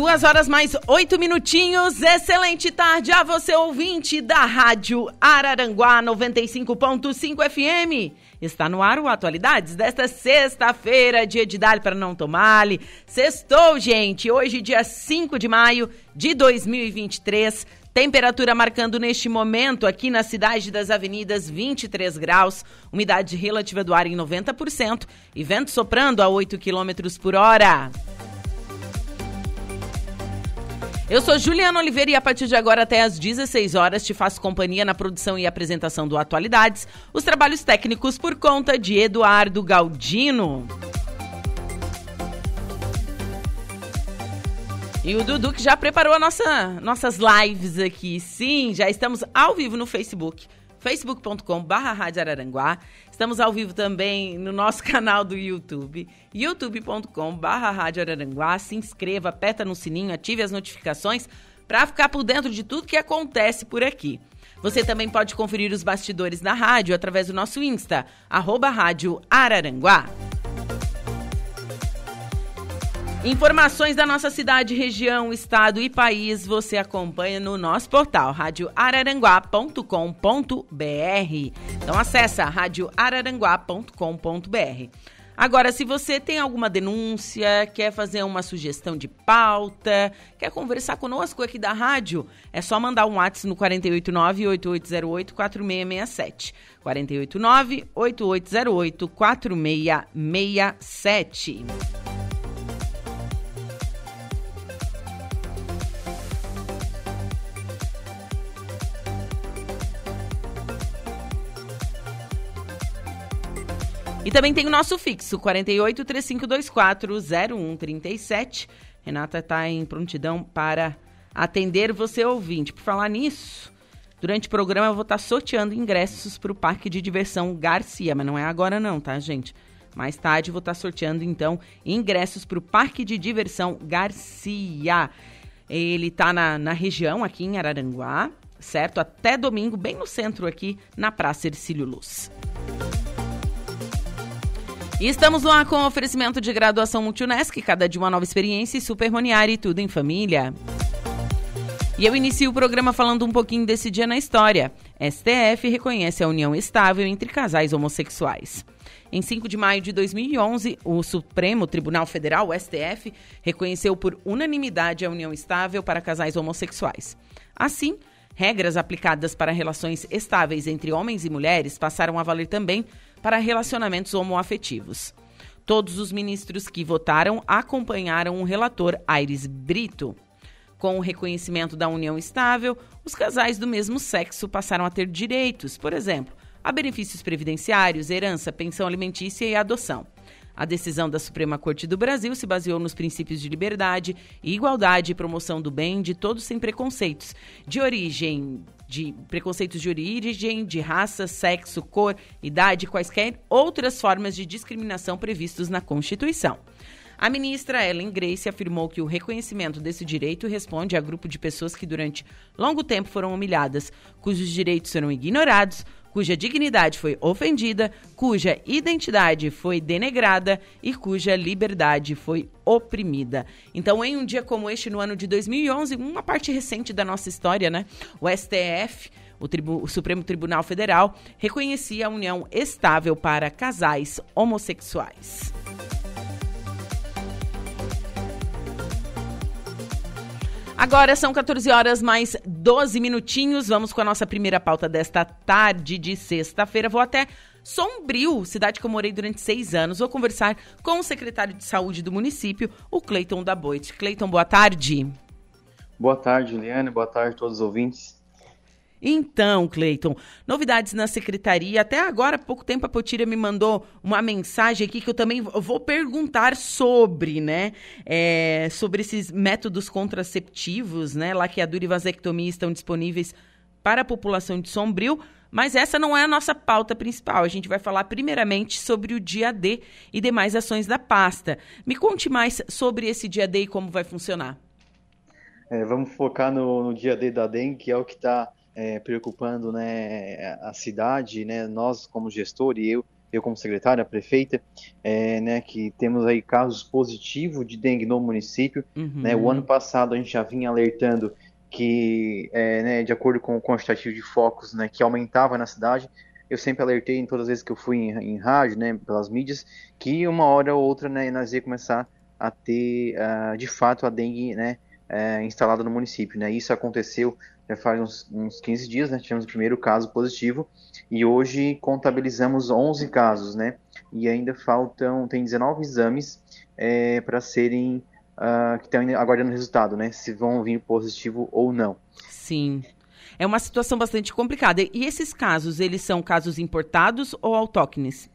Duas horas mais oito minutinhos. Excelente tarde a você, ouvinte da Rádio Araranguá 95.5 FM. Está no ar o Atualidades desta sexta-feira, dia de dar para não tomar-lhe. Sextou, gente. Hoje, dia 5 de maio de 2023. Temperatura marcando neste momento aqui na cidade das avenidas 23 graus, umidade relativa do ar em 90% e vento soprando a 8 quilômetros por hora. Eu sou Juliana Oliveira e a partir de agora até às 16 horas te faço companhia na produção e apresentação do Atualidades, os trabalhos técnicos por conta de Eduardo Galdino. E o Dudu que já preparou a nossa, nossas lives aqui. Sim, já estamos ao vivo no Facebook facebook.com barra. Estamos ao vivo também no nosso canal do YouTube, youtube.com barra. Se inscreva, aperta no sininho, ative as notificações para ficar por dentro de tudo que acontece por aqui. Você também pode conferir os bastidores da rádio através do nosso Insta, arroba Rádio Araranguá. Informações da nossa cidade, região, estado e país você acompanha no nosso portal radioararanguá.com.br. Então acessa radioararanguá.com.br. Agora, se você tem alguma denúncia, quer fazer uma sugestão de pauta, quer conversar conosco aqui da rádio, é só mandar um WhatsApp no 489-8808-4667. 489-8808-4667. E também tem o nosso fixo, 48 3524 0137. Renata está em prontidão para atender você ouvinte. Por falar nisso, durante o programa eu vou estar tá sorteando ingressos para o Parque de Diversão Garcia, mas não é agora não, tá, gente? Mais tarde vou estar tá sorteando então ingressos para o Parque de Diversão Garcia. Ele está na, na região aqui em Araranguá, certo? Até domingo, bem no centro aqui, na Praça Ercílio Luz. E estamos lá com o oferecimento de graduação Multunesc, cada dia uma nova experiência e Supermoniari, tudo em família. E eu inicio o programa falando um pouquinho desse dia na história. STF reconhece a união estável entre casais homossexuais. Em 5 de maio de 2011, o Supremo Tribunal Federal, o STF, reconheceu por unanimidade a união estável para casais homossexuais. Assim, regras aplicadas para relações estáveis entre homens e mulheres passaram a valer também para relacionamentos homoafetivos. Todos os ministros que votaram acompanharam o relator Aires Brito. Com o reconhecimento da união estável, os casais do mesmo sexo passaram a ter direitos, por exemplo, a benefícios previdenciários, herança, pensão alimentícia e adoção. A decisão da Suprema Corte do Brasil se baseou nos princípios de liberdade, igualdade e promoção do bem de todos sem preconceitos, de origem de preconceitos de origem, de raça, sexo, cor, idade, quaisquer outras formas de discriminação previstos na Constituição. A ministra Ellen Grace afirmou que o reconhecimento desse direito responde a grupo de pessoas que durante longo tempo foram humilhadas, cujos direitos foram ignorados, cuja dignidade foi ofendida, cuja identidade foi denegrada e cuja liberdade foi oprimida. Então, em um dia como este, no ano de 2011, uma parte recente da nossa história, né? O STF o, Tribu o, Supremo Tribunal Federal reconhecia a união estável para casais homossexuais. Agora são 14 horas mais 12 minutinhos. Vamos com a nossa primeira pauta desta tarde de sexta-feira. Vou até Sombrio, cidade que eu morei durante seis anos. Vou conversar com o secretário de saúde do município, o Cleiton da Boite. Cleiton, boa tarde. Boa tarde, Juliane. Boa tarde a todos os ouvintes. Então, Cleiton, novidades na secretaria. Até agora, há pouco tempo, a Potira me mandou uma mensagem aqui que eu também vou perguntar sobre, né? É, sobre esses métodos contraceptivos, né? Laqueadura e vasectomia estão disponíveis para a população de Sombrio. Mas essa não é a nossa pauta principal. A gente vai falar primeiramente sobre o dia D e demais ações da pasta. Me conte mais sobre esse dia D e como vai funcionar. É, vamos focar no, no, dia D da dengue, que é o que está é, preocupando né, a cidade, né, nós como gestor e eu, eu como secretária, prefeita, é, né, que temos aí casos positivos de dengue no município. Uhum. Né, o ano passado a gente já vinha alertando que, é, né, de acordo com o quantitativo de focos, né, que aumentava na cidade, eu sempre alertei em todas as vezes que eu fui em, em rádio, né, pelas mídias, que uma hora ou outra, né, nós ia começar a ter, uh, de fato, a dengue, né, uh, instalada no município, né, isso aconteceu já faz uns, uns 15 dias, né, tivemos o primeiro caso positivo, e hoje contabilizamos 11 casos, né, e ainda faltam, tem 19 exames é, para serem, uh, que estão aguardando resultado, né, se vão vir positivo ou não. Sim. É uma situação bastante complicada. E esses casos, eles são casos importados ou autóctones?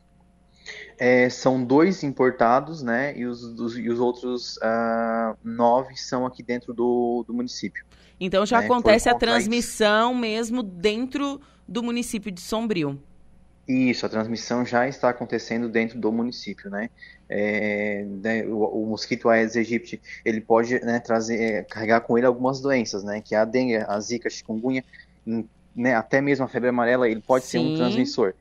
É, são dois importados, né? E os, dos, e os outros uh, nove são aqui dentro do, do município. Então já né? acontece a transmissão mesmo dentro do município de Sombrio. Isso, a transmissão já está acontecendo dentro do município, né? É, né o, o, mosquito Aedes aegypti, ele pode né, trazer, é, carregar com ele algumas doenças, né? Que é a dengue, a zika, a chikungunya, né, até mesmo a febre amarela, ele pode Sim. ser um transmissor.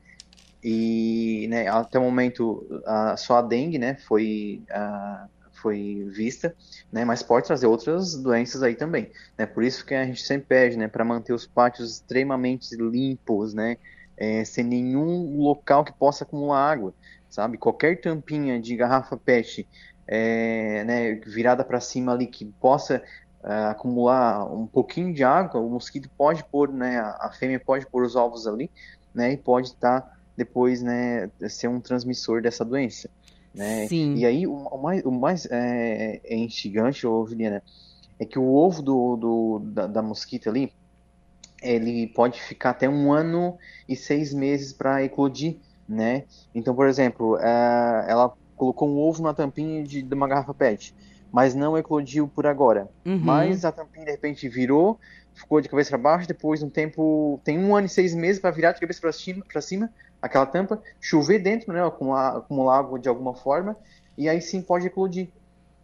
E né, até o momento, a, só a dengue, né, foi, a, foi vista, né, mas pode trazer outras doenças aí também. Né? Por isso que a gente sempre pede, né, para manter os pátios extremamente limpos, né, é, sem nenhum local que possa acumular água, sabe? Qualquer tampinha de garrafa PET é, né, virada para cima ali que possa uh, acumular um pouquinho de água, o mosquito pode pôr, né, a fêmea pode pôr os ovos ali, né, e pode estar tá, depois, né, ser um transmissor dessa doença. Né? Sim. E aí o, mais, o mais é, é instigante, ô, Juliana, é que o ovo do, do da, da mosquita ali, ele pode ficar até um ano e seis meses para eclodir, né? Então, por exemplo, é, ela colocou um ovo na tampinha de, de uma garrafa PET, mas não eclodiu por agora. Uhum. Mas a tampinha de repente virou, ficou de cabeça para baixo, depois um tempo, tem um ano e seis meses para virar de cabeça para cima, para cima, aquela tampa, chover dentro, né, acumular, acumular água de alguma forma, e aí sim pode eclodir.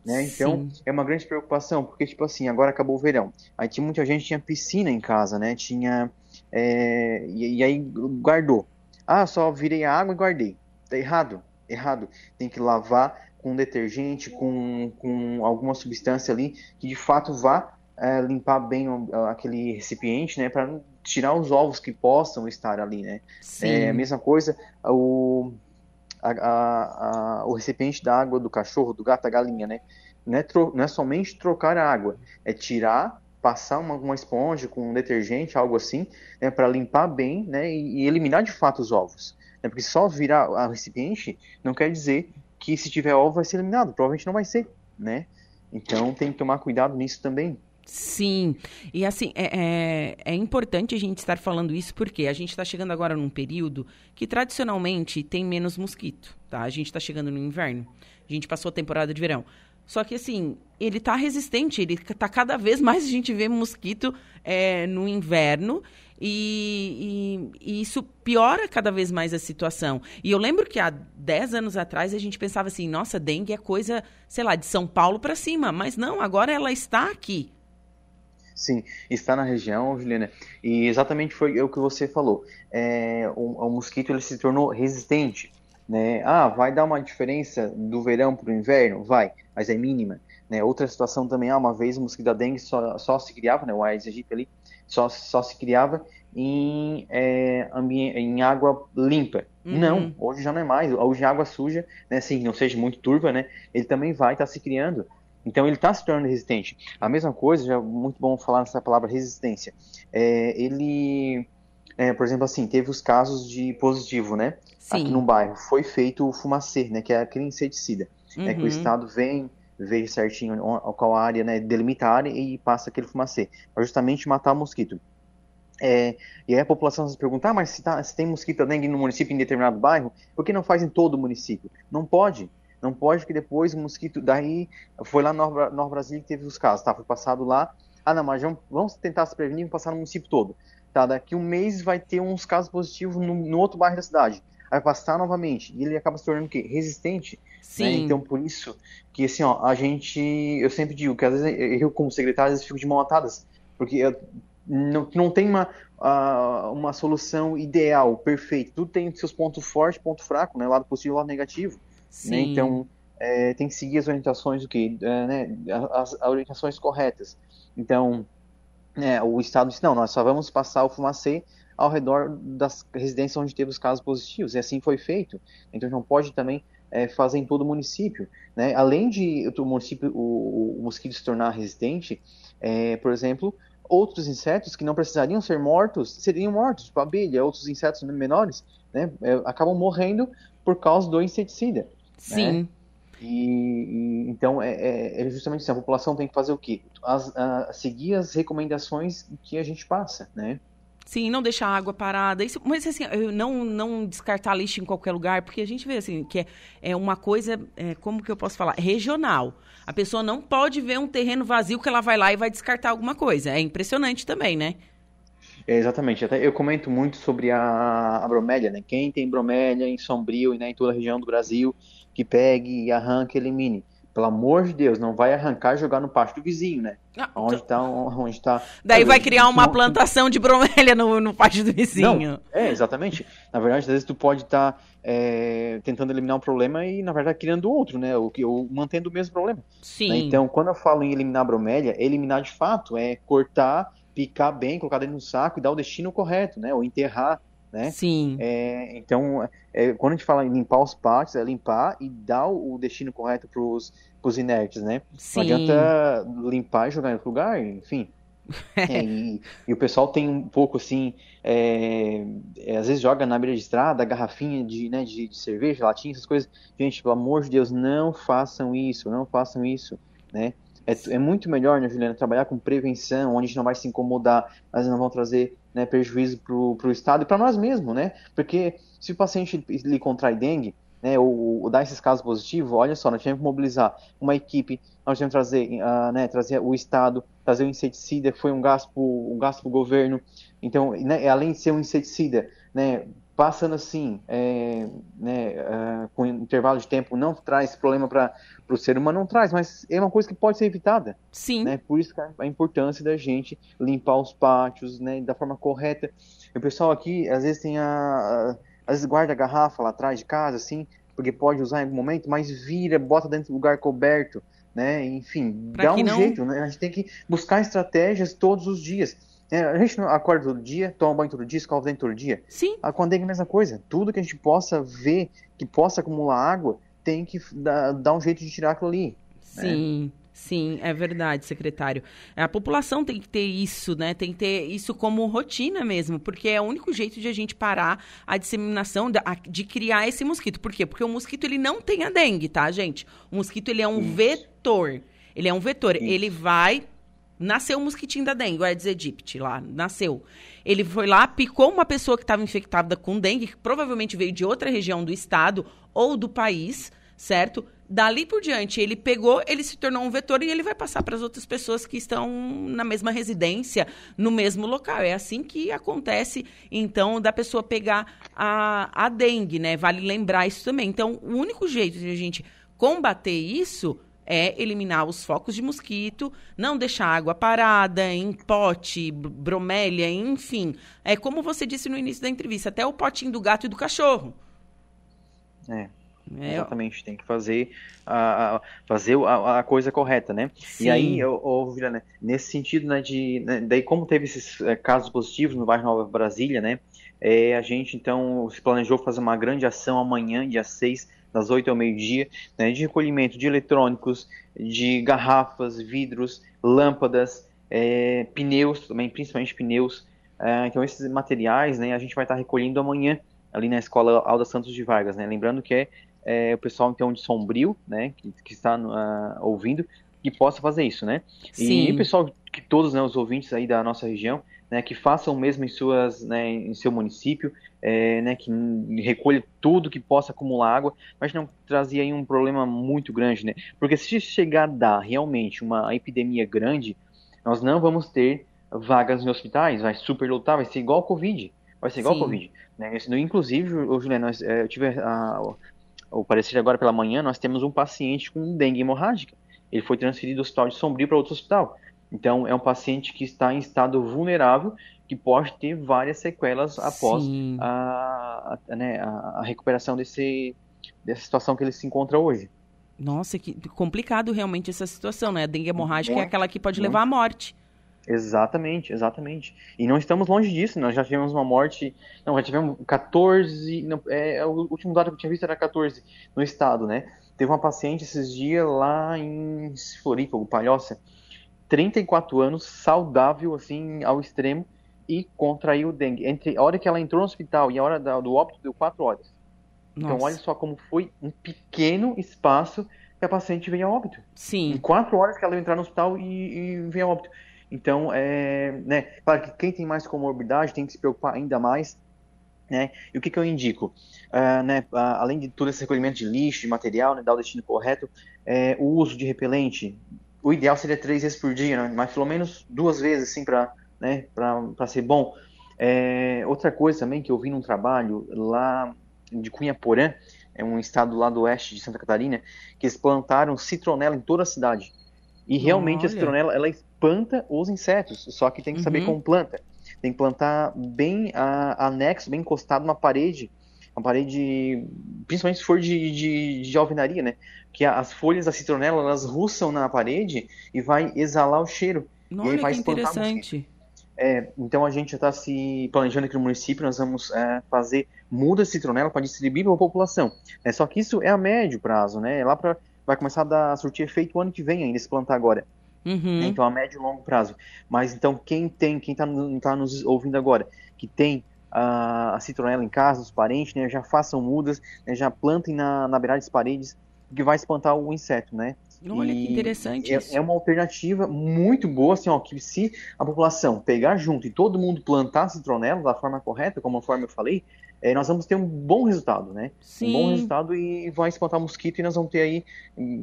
Né? Então Sim. é uma grande preocupação, porque tipo assim, agora acabou o verão. Aí tinha muita gente tinha piscina em casa, né? Tinha é, e, e, aí guardou. Ah, só virei a água e guardei. Tá errado, errado. Tem que lavar com detergente, com, com alguma substância ali que de fato vá é, limpar bem aquele recipiente, né? Para tirar os ovos que possam estar ali, né? Sim. É a mesma coisa o a, a, a, o recipiente da água do cachorro, do gato, da galinha, né? Não é, tro, não é somente trocar a água, é tirar, passar uma, uma esponja com um detergente, algo assim, né, para limpar bem né, e, e, eliminar de fato os ovos. Né, porque só virar o recipiente não quer dizer que se tiver ovo vai ser eliminado, provavelmente não vai ser, né? Então tem que tomar cuidado nisso também. Sim, e assim, é, é, é, importante a gente estar falando isso porque a gente está chegando agora num período que tradicionalmente tem menos mosquito, tá? A gente está chegando no inverno, a gente passou a temporada de verão. Só que assim, ele está resistente, ele está cada vez mais a gente vê mosquito é, no inverno e, e, e, isso piora cada vez mais a situação. E eu lembro que há 10 anos atrás a gente pensava assim, nossa, dengue é coisa, sei lá, de São Paulo para cima, mas não, agora ela está aqui. Sim, está na região, Juliana, e exatamente foi o que você falou. É, o, o, mosquito ele se tornou resistente. Né? Ah, vai dar uma diferença do verão para o inverno? Vai, mas é mínima. Né? Outra situação também, ah, uma vez o mosquito da dengue só, só se criava, né, o Aedes aegypti ali, só, só se criava em, é, em água limpa. Uhum. Não, hoje já não é mais. Hoje a água suja, né, assim, não seja muito turva, né, ele também vai estar tá se criando então ele está se tornando resistente. A mesma coisa, já é muito bom falar nessa palavra resistência. É, ele, é, por exemplo, assim, teve os casos de positivo, né? Sim. Aqui no bairro foi feito o fumacê, né? Que é aquele inseticida, uhum. né? Que o uhum. estado vem vê certinho qual área, né? Delimita a área e passa aquele fumacê, para justamente matar o mosquito. É, e aí a população se pergunta, ah, mas se, tá, se tem mosquito dengue no município em determinado bairro, por que não faz em todo o município? Não pode. Não pode que depois o mosquito. Daí foi lá no Nova Brasília que teve os casos, tá? Foi passado lá. Ah, não, mas vamos, tentar se prevenir e passar no município todo. Tá? Daqui um mês vai ter uns casos positivos no, no outro bairro da cidade. vai passar novamente, e ele acaba se tornando o quê? Resistente. Né? Sim. Né? Então, por isso que, assim, ó, a gente, eu sempre digo que às vezes eu, como secretário, às vezes fico de mão atadas, porque eu, não, não tem uma, uh, uma solução ideal, perfeita. Tudo tem seus pontos fortes, ponto fraco, né? Lado positivo lado negativo. Né? Então, é, tem que seguir as orientações, o quê? É, né? as, as, orientações corretas. Então, é, o Estado disse, não, nós só vamos passar o fumacê ao redor das residências onde teve os casos positivos, e assim foi feito. Então, não pode também é, fazer em todo o município. Né? Além de o município, o, o mosquito se tornar resistente, é, por exemplo, outros insetos que não precisariam ser mortos seriam mortos, tipo abelha, outros insetos menores, né, é, acabam morrendo por causa do inseticida. Né? Sim. Né? E, e, então é, é, é, justamente assim, a população tem que fazer o quê? As, a, seguir as recomendações que a gente passa, né? Sim, não deixar a água parada. Isso, mas assim, não, não descartar lixo em qualquer lugar, porque a gente vê assim, que é, é uma coisa, é, como que eu posso falar? Regional. A pessoa não pode ver um terreno vazio que ela vai lá e vai descartar alguma coisa. É impressionante também, né? É, exatamente. Até eu comento muito sobre a, a bromélia, né? Quem tem bromélia em Sombrio e né, em toda a região do Brasil, que pegue e arranque, elimine pelo amor de Deus, não vai arrancar e jogar no pátio do vizinho, né? Ah, onde está onde tá Daí vai criar uma plantação de bromélia no, no pátio do vizinho. Não, é, exatamente. Na verdade, às vezes tu pode estar tá, é, tentando eliminar um problema e, na verdade, criando outro, né? Ou, ou mantendo o mesmo problema. Sim. Né? Então, quando eu falo em eliminar bromélia, eliminar de fato é cortar, picar bem, colocar dentro do saco e dar o destino correto, né? Ou enterrar né? Sim. É, então, é, quando a gente fala em limpar os pátios, é limpar e dar o destino correto para os inertes, né? Sim. Não adianta limpar e jogar em outro lugar, enfim. é, e, e, o pessoal tem um pouco assim, é, é, às vezes joga na beira de estrada, garrafinha de, né, de, de cerveja, latinha, essas coisas. Gente, pelo amor de Deus, não façam isso, não façam isso, né? É, é, muito melhor, né, Juliana, trabalhar com prevenção, onde a gente não vai se incomodar, mas não vão trazer né, prejuízo para o Estado e para nós mesmos, né? Porque se o paciente lhe contrai dengue, né, ou, ou dá esses casos positivos, olha só, nós tivemos que mobilizar uma equipe, nós tivemos que trazer, uh, né, trazer o Estado, trazer o inseticida, foi um gasto um gasto para o governo. Então, né, além de ser um inseticida, né, passando assim, é, né, uh, com intervalo de tempo, não traz problema para o ser humano, não traz, mas é uma coisa que pode ser evitada. Sim. Né? Por isso a importância da gente limpar os pátios né, da forma correta. O pessoal aqui, às vezes, tem a, a, às vezes guarda a garrafa lá atrás de casa, assim, porque pode usar em algum momento, mas vira, bota dentro do lugar coberto, né? Enfim, pra dá um não... jeito, né? A gente tem que buscar estratégias todos os dias a gente não acorda todo dia, toma banho todo dia, escova dentro todo dia. Sim. A dengue é a mesma coisa. Tudo que a gente possa ver, que possa acumular água, tem que dar, dar um jeito de tirar aquilo ali. Né? Sim. Né? Sim, é verdade, secretário. A população tem que ter isso, né? Tem que ter isso como rotina mesmo, porque é o único jeito de a gente parar a disseminação de, de criar esse mosquito. Por quê? Porque o mosquito ele não tem a dengue, tá, gente? O mosquito ele é um isso. vetor. Ele é um vetor. Isso. Ele vai Nasceu o mosquitinho da dengue, o Aedes aegypti lá, nasceu. Ele foi lá, picou uma pessoa que estava infectada com dengue, que provavelmente veio de outra região do estado ou do país, certo? Dali por diante, ele pegou, ele se tornou um vetor e ele vai passar para as outras pessoas que estão na mesma residência, no mesmo local. É assim que acontece, então, da pessoa pegar a, a dengue, né? Vale lembrar isso também. Então, o único jeito de a gente combater isso é eliminar os focos de mosquito, não deixar água parada em pote, bromélia, enfim. É como você disse no início da entrevista, até o potinho do gato e do cachorro. É. É, exatamente, tem que fazer a, fazer a, a coisa correta, né? Sim. E aí, eu, né, nesse sentido, né, de, né, daí como teve esses é, casos positivos no bairro Nova Brasília, né, é, a gente então se planejou fazer uma grande ação amanhã, dia 6, das 8 ao meio-dia, né, de recolhimento de eletrônicos, de garrafas, vidros, lâmpadas, é, pneus, também principalmente pneus. É, então esses materiais, né, a gente vai estar recolhendo amanhã ali na escola Alda Santos de Vargas, né? Lembrando que é, é o pessoal então de Sombrio, né, que, que está uh, ouvindo, que possa fazer isso, né? Sim. E o pessoal que todos, né, os ouvintes aí da nossa região, né, que façam o mesmo em suas, né, em seu município, é, né, que recolha tudo que possa acumular água, mas não trazer aí um problema muito grande, né? Porque se chegar a dar realmente uma epidemia grande, nós não vamos ter vagas em hospitais, vai superlotar, vai ser igual ao Covid, Vai ser igual ao Covid. Né? Inclusive, o Juliano, é, eu tive a, o parecer agora pela manhã, nós temos um paciente com dengue hemorrágica. Ele foi transferido do hospital de Sombrio para outro hospital. Então, é um paciente que está em estado vulnerável, que pode ter várias sequelas após a, a, né, a, recuperação desse, dessa situação que ele se encontra hoje. Nossa, que complicado realmente essa situação, né? A dengue hemorrágica muito, é aquela que pode muito. levar à morte. Exatamente, exatamente. E não estamos longe disso, nós já tivemos uma morte. Não, já tivemos 14. Não, é, o último dado que eu tinha visto era 14 no estado, né? Teve uma paciente esses dias lá em Floripa, Palhoça, 34 anos, saudável, assim, ao extremo, e contraiu dengue. Entre a hora que ela entrou no hospital e a hora do óbito, deu 4 horas. Então, Nossa. Então, olha só como foi um pequeno espaço que a paciente veio a óbito. Sim. Em 4 horas que ela entrar no hospital e, e veio a óbito. Então, é, né, claro que quem tem mais comorbidade tem que se preocupar ainda mais, né? E o que, que eu indico? Uh, né, uh, além de todo esse recolhimento de lixo, de material, né, dar o destino correto, é, o uso de repelente, o ideal seria três vezes por dia, né, mas pelo menos duas vezes, assim, para né, ser bom. É, outra coisa também que eu vi num trabalho lá de Cunha Porã, é um estado lá do oeste de Santa Catarina, que eles plantaram citronela em toda a cidade. E realmente Olha. a citronela, ela espanta os insetos, só que tem que saber uhum. como planta. Tem que plantar bem a, anexo, bem encostado na parede, uma parede, principalmente se for de, de, de alvenaria, né? Que as folhas da citronela, elas ruçam na parede e vai exalar o cheiro. Olha, e aí vai que interessante. É, então a gente já está se planejando aqui no município, nós vamos é, fazer muda de citronela para distribuir para a população. É, só que isso é a médio prazo, né? É lá para vai começar a, dar, a surtir efeito o ano que vem ainda, se plantar agora. Uhum. Né? Então, a médio e longo prazo. Mas então, quem tem, quem está tá nos ouvindo agora, que tem a, a citronela em casa, os parentes, né, já façam mudas, né, já plantem na, na beirada das paredes, que vai espantar o inseto, né? Olha que interessante é, isso. É uma alternativa muito boa, assim, ó, que se a população pegar junto e todo mundo plantar citronela da forma correta, como a forma eu falei, é, nós vamos ter um bom resultado, né? Sim. Um bom resultado e vai espantar mosquito e nós vamos ter aí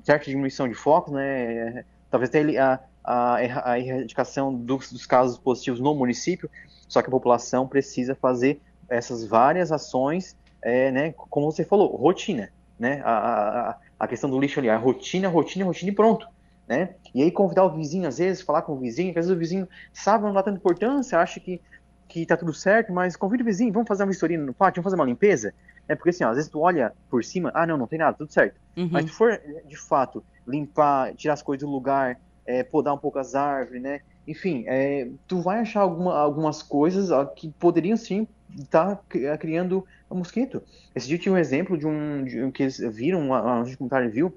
certa diminuição de focos, né? Talvez até a, a, a erradicação dos, dos casos positivos no município, só que a população precisa fazer essas várias ações, é, né? Como você falou, rotina, né? A, a, a questão do lixo ali, a rotina, rotina, rotina e pronto. Né? E aí convidar o vizinho, às vezes, falar com o vizinho, às vezes o vizinho sabe, não dá tanta importância, acha que que tá tudo certo, mas convida o vizinho, vamos fazer uma vistoria no pátio, vamos fazer uma limpeza? É porque assim, ó, às vezes tu olha por cima, ah, não, não tem nada, tudo certo. Uhum. Mas se for, de fato, limpar, tirar as coisas do lugar, é, podar um pouco as árvores, né? Enfim, é, tu vai achar alguma, algumas coisas que poderiam sim estar tá criando um mosquito. Esse dia tinha um exemplo de um, de um que eles viram, a, gente comentário viu,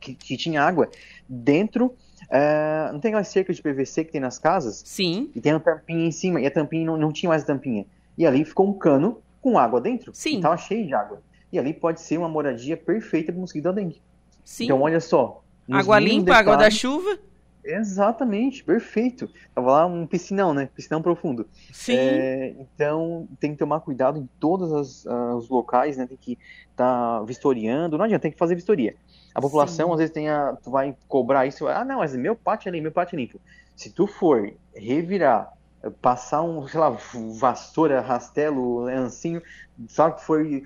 que, que tinha água dentro Uh, não tem aquela cerca de PVC que tem nas casas? Sim. E tem uma tampinha em cima, e a tampinha não, não tinha mais tampinha. E ali ficou um cano com água dentro. Sim. E tava cheio de água. E ali pode ser uma moradia perfeita para o mosquito da dengue. Sim. Então, olha só. Água limpa, água da chuva. Exatamente, perfeito. Tava lá um piscinão, né? Piscinão profundo. Sim. É, então tem que tomar cuidado em todos os locais, né? Tem que estar tá vistoriando. Não adianta, tem que fazer vistoria. A população, Sim. às vezes, tem a, tu vai cobrar isso. Ah, não, mas meu pátio é limpo, meu pátio é limpo. Se tu for revirar, passar um, sei lá, vassoura, rastelo, lancinho, sabe que foi.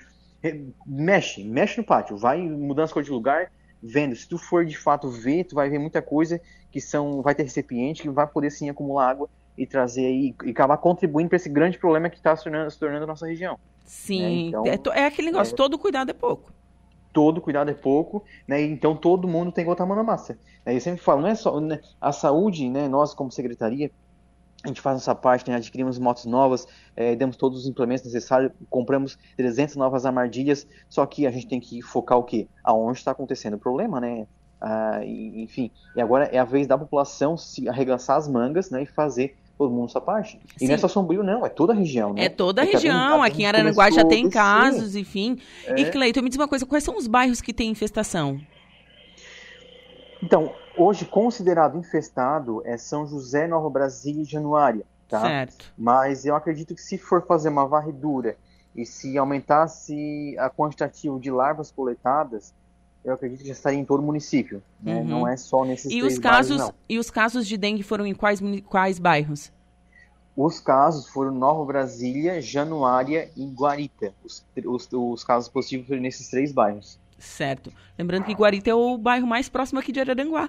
Mexe, mexe no pátio, vai mudando as coisas de lugar, vendo. Se tu for de fato ver, tu vai ver muita coisa que são. Vai ter recipiente que vai poder sim acumular água e trazer aí e acabar contribuindo para esse grande problema que está se tornando, se tornando a nossa região. Sim, é, então, é, é aquele negócio, é, todo cuidado é pouco todo cuidado é pouco, né? Então todo mundo tem que botar a mão na massa. Né? Eu sempre falo, não é só né? a saúde, né? Nós como secretaria a gente faz essa parte, né? adquirimos motos novas, é, demos todos os implementos necessários, compramos 300 novas armadilhas, só que a gente tem que focar o quê? Aonde está acontecendo o problema, né? Ah, e, enfim, e agora é a vez da população se arregaçar as mangas né, e fazer todo mundo sua parte. E Sim. não é só Sombrio, não, é toda a região, né? É toda a é região, aqui em Aranaguá já tem casos, enfim. É. E Cleiton, me diz uma coisa, quais são os bairros que têm infestação? Então, hoje considerado infestado é São José, Nova Brasília e Januária, tá? Certo. Mas eu acredito que se for fazer uma varredura e se aumentasse a quantitativa de larvas coletadas, eu acredito que já estaria em todo o município. Né? Uhum. Não é só nesses e três os casos bairros, E os casos de dengue foram em quais, quais bairros? Os casos foram Nova Brasília, Januária e Guarita. Os, os, os casos positivos foram nesses três bairros. Certo. Lembrando que Guarita é o bairro mais próximo aqui de Araranguá.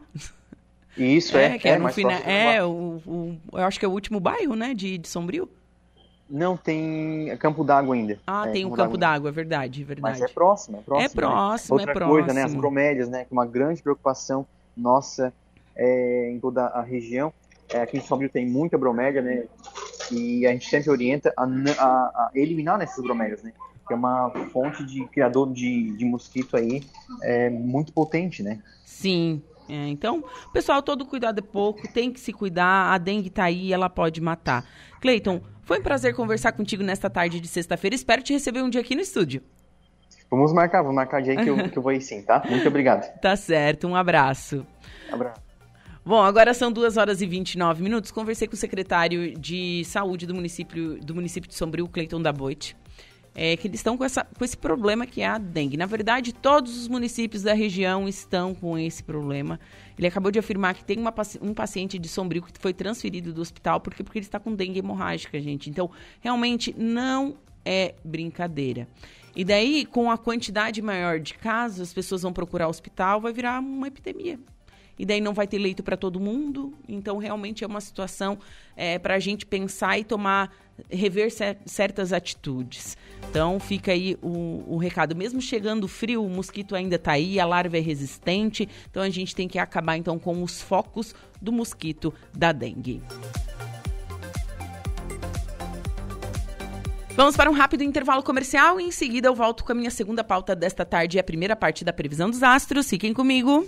Isso, é. É, que é, no final. É, o, o, eu acho que é o último bairro, né, de, de Sombrio. Não, tem Campo d'Água ainda. Ah, é, tem o Campo d'Água, é verdade, verdade. Mas é próximo, é próximo. É próximo, né? é Outra próximo. coisa, né, as bromélias, né, que é uma grande preocupação nossa é, em toda a região. É, aqui em Sombrio tem muita bromélia, né, e a gente sempre orienta a, a, a eliminar essas bromélias, né, que é uma fonte de criador de, de mosquito aí é, muito potente, né. Sim, é, então, pessoal, todo cuidado é pouco, tem que se cuidar, a dengue tá aí, ela pode matar. Cleiton, foi um prazer conversar contigo nesta tarde de sexta-feira, espero te receber um dia aqui no estúdio. Vamos marcar, vamos marcar dia que eu, que eu vou ir sim, tá? Muito obrigado. Tá certo, um abraço. Abraço. Bom, agora são 2 horas e 29 minutos. Conversei com o secretário de saúde do município, do município de Sombrio, Cleiton Daboite é, que eles estão com, essa, com esse problema que é a dengue. Na verdade, todos os municípios da região estão com esse problema. Ele acabou de afirmar que tem uma, um paciente de Sombrio que foi transferido do hospital porque, porque ele está com dengue hemorrágica, gente. Então, realmente não é brincadeira. E daí, com a quantidade maior de casos, as pessoas vão procurar o hospital, vai virar uma epidemia e daí não vai ter leito para todo mundo. Então, realmente é uma situação é, para a gente pensar e tomar, rever certas atitudes. Então, fica aí o, o recado. Mesmo chegando frio, o mosquito ainda está aí, a larva é resistente. Então, a gente tem que acabar então com os focos do mosquito da dengue. Vamos para um rápido intervalo comercial e em seguida eu volto com a minha segunda pauta desta tarde, a primeira parte da previsão dos astros. Fiquem comigo.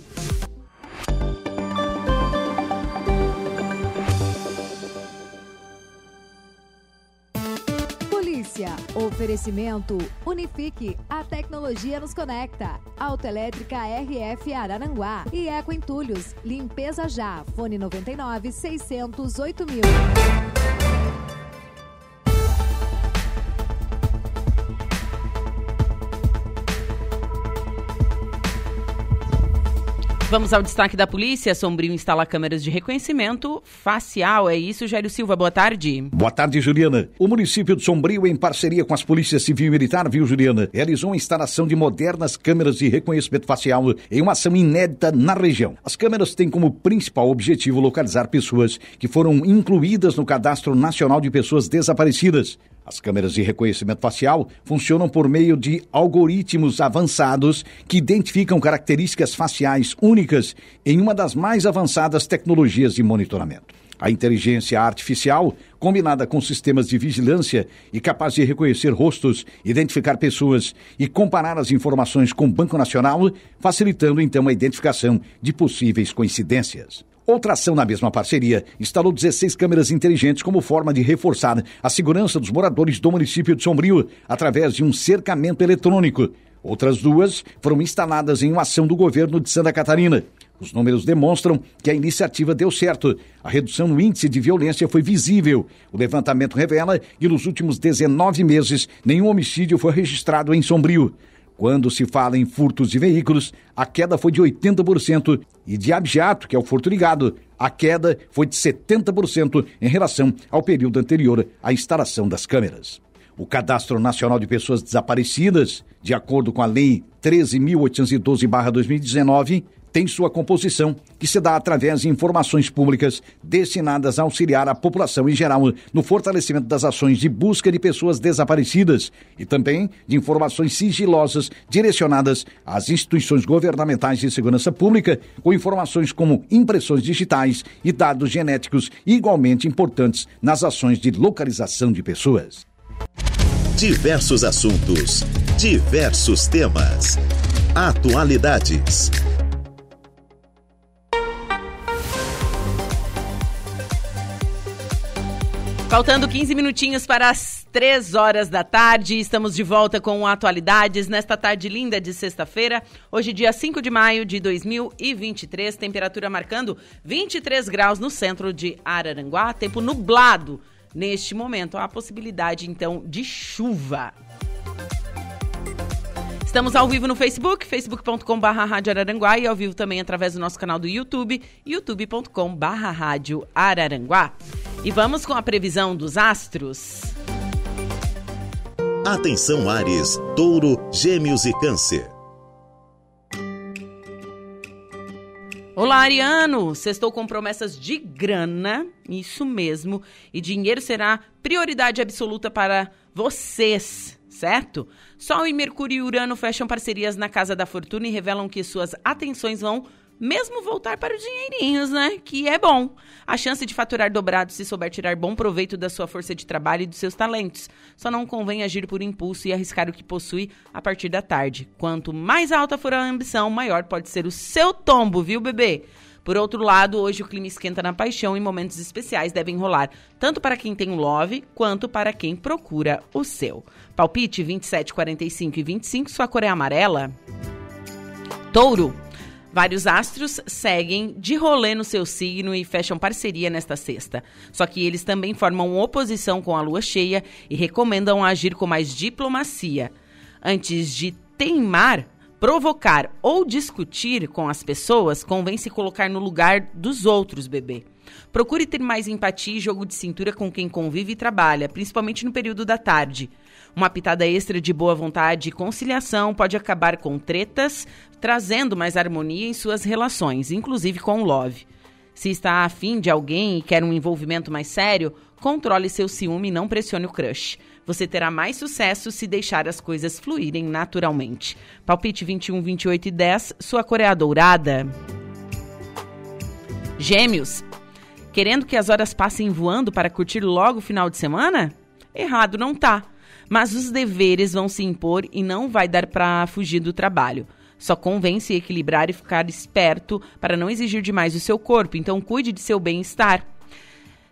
Oferecimento Unifique, a tecnologia nos conecta. Autoelétrica RF Araranguá e Eco Entulhos. Limpeza já. Fone 99 608 mil. Vamos ao destaque da polícia. Sombrio instala câmeras de reconhecimento facial. É isso, Jairo Silva. Boa tarde. Boa tarde, Juliana. O município de Sombrio, em parceria com as polícias civil e militar, viu, Juliana, realizou a instalação de modernas câmeras de reconhecimento facial em uma ação inédita na região. As câmeras têm como principal objetivo localizar pessoas que foram incluídas no Cadastro Nacional de Pessoas Desaparecidas. As câmeras de reconhecimento facial funcionam por meio de algoritmos avançados que identificam características faciais únicas em uma das mais avançadas tecnologias de monitoramento. A inteligência artificial, combinada com sistemas de vigilância e capaz de reconhecer rostos, identificar pessoas e comparar as informações com o Banco Nacional, facilitando então a identificação de possíveis coincidências. Outra ação na mesma parceria instalou 16 câmeras inteligentes como forma de reforçar a segurança dos moradores do município de Sombrio através de um cercamento eletrônico. Outras duas foram instaladas em uma ação do governo de Santa Catarina. Os números demonstram que a iniciativa deu certo. A redução no índice de violência foi visível. O levantamento revela que nos últimos 19 meses nenhum homicídio foi registrado em Sombrio. Quando se fala em furtos de veículos, a queda foi de 80% e de abjato, que é o furto ligado, a queda foi de 70% em relação ao período anterior à instalação das câmeras. O Cadastro Nacional de Pessoas Desaparecidas, de acordo com a Lei 13.812-2019, tem sua composição, que se dá através de informações públicas destinadas a auxiliar a população em geral no fortalecimento das ações de busca de pessoas desaparecidas e também de informações sigilosas direcionadas às instituições governamentais de segurança pública, com informações como impressões digitais e dados genéticos igualmente importantes nas ações de localização de pessoas. Diversos assuntos, diversos temas. Atualidades. Faltando 15 minutinhos para as 3 horas da tarde, estamos de volta com atualidades nesta tarde linda de sexta-feira, hoje dia 5 de maio de 2023, temperatura marcando 23 graus no centro de Araranguá, tempo nublado neste momento, há a possibilidade então de chuva. Estamos ao vivo no Facebook, facebook.com.br Rádio Araranguá e ao vivo também através do nosso canal do YouTube, youtube.com.br Rádio Araranguá. E vamos com a previsão dos astros. Atenção Ares, Touro, Gêmeos e Câncer. Olá, Ariano! Sextou com promessas de grana, isso mesmo, e dinheiro será prioridade absoluta para vocês, certo? Sol e Mercúrio e Urano fecham parcerias na Casa da Fortuna e revelam que suas atenções vão mesmo voltar para os dinheirinhos, né? Que é bom. A chance de faturar dobrado se souber tirar bom proveito da sua força de trabalho e dos seus talentos. Só não convém agir por impulso e arriscar o que possui a partir da tarde. Quanto mais alta for a ambição, maior pode ser o seu tombo, viu, bebê? Por outro lado, hoje o clima esquenta na paixão e momentos especiais devem rolar, tanto para quem tem um love, quanto para quem procura o seu. Palpite 27, 45 e 25, sua cor é amarela. Touro. Vários astros seguem de rolê no seu signo e fecham parceria nesta sexta. Só que eles também formam oposição com a lua cheia e recomendam agir com mais diplomacia. Antes de teimar, provocar ou discutir com as pessoas, convém se colocar no lugar dos outros, bebê. Procure ter mais empatia e jogo de cintura com quem convive e trabalha, principalmente no período da tarde. Uma pitada extra de boa vontade e conciliação pode acabar com tretas, trazendo mais harmonia em suas relações, inclusive com o love. Se está afim de alguém e quer um envolvimento mais sério, controle seu ciúme e não pressione o crush. Você terá mais sucesso se deixar as coisas fluírem naturalmente. Palpite 21, 28 e 10, sua cor é a dourada. Gêmeos, querendo que as horas passem voando para curtir logo o final de semana? Errado não tá mas os deveres vão se impor e não vai dar para fugir do trabalho. Só convém se equilibrar e ficar esperto para não exigir demais o seu corpo, então cuide de seu bem-estar.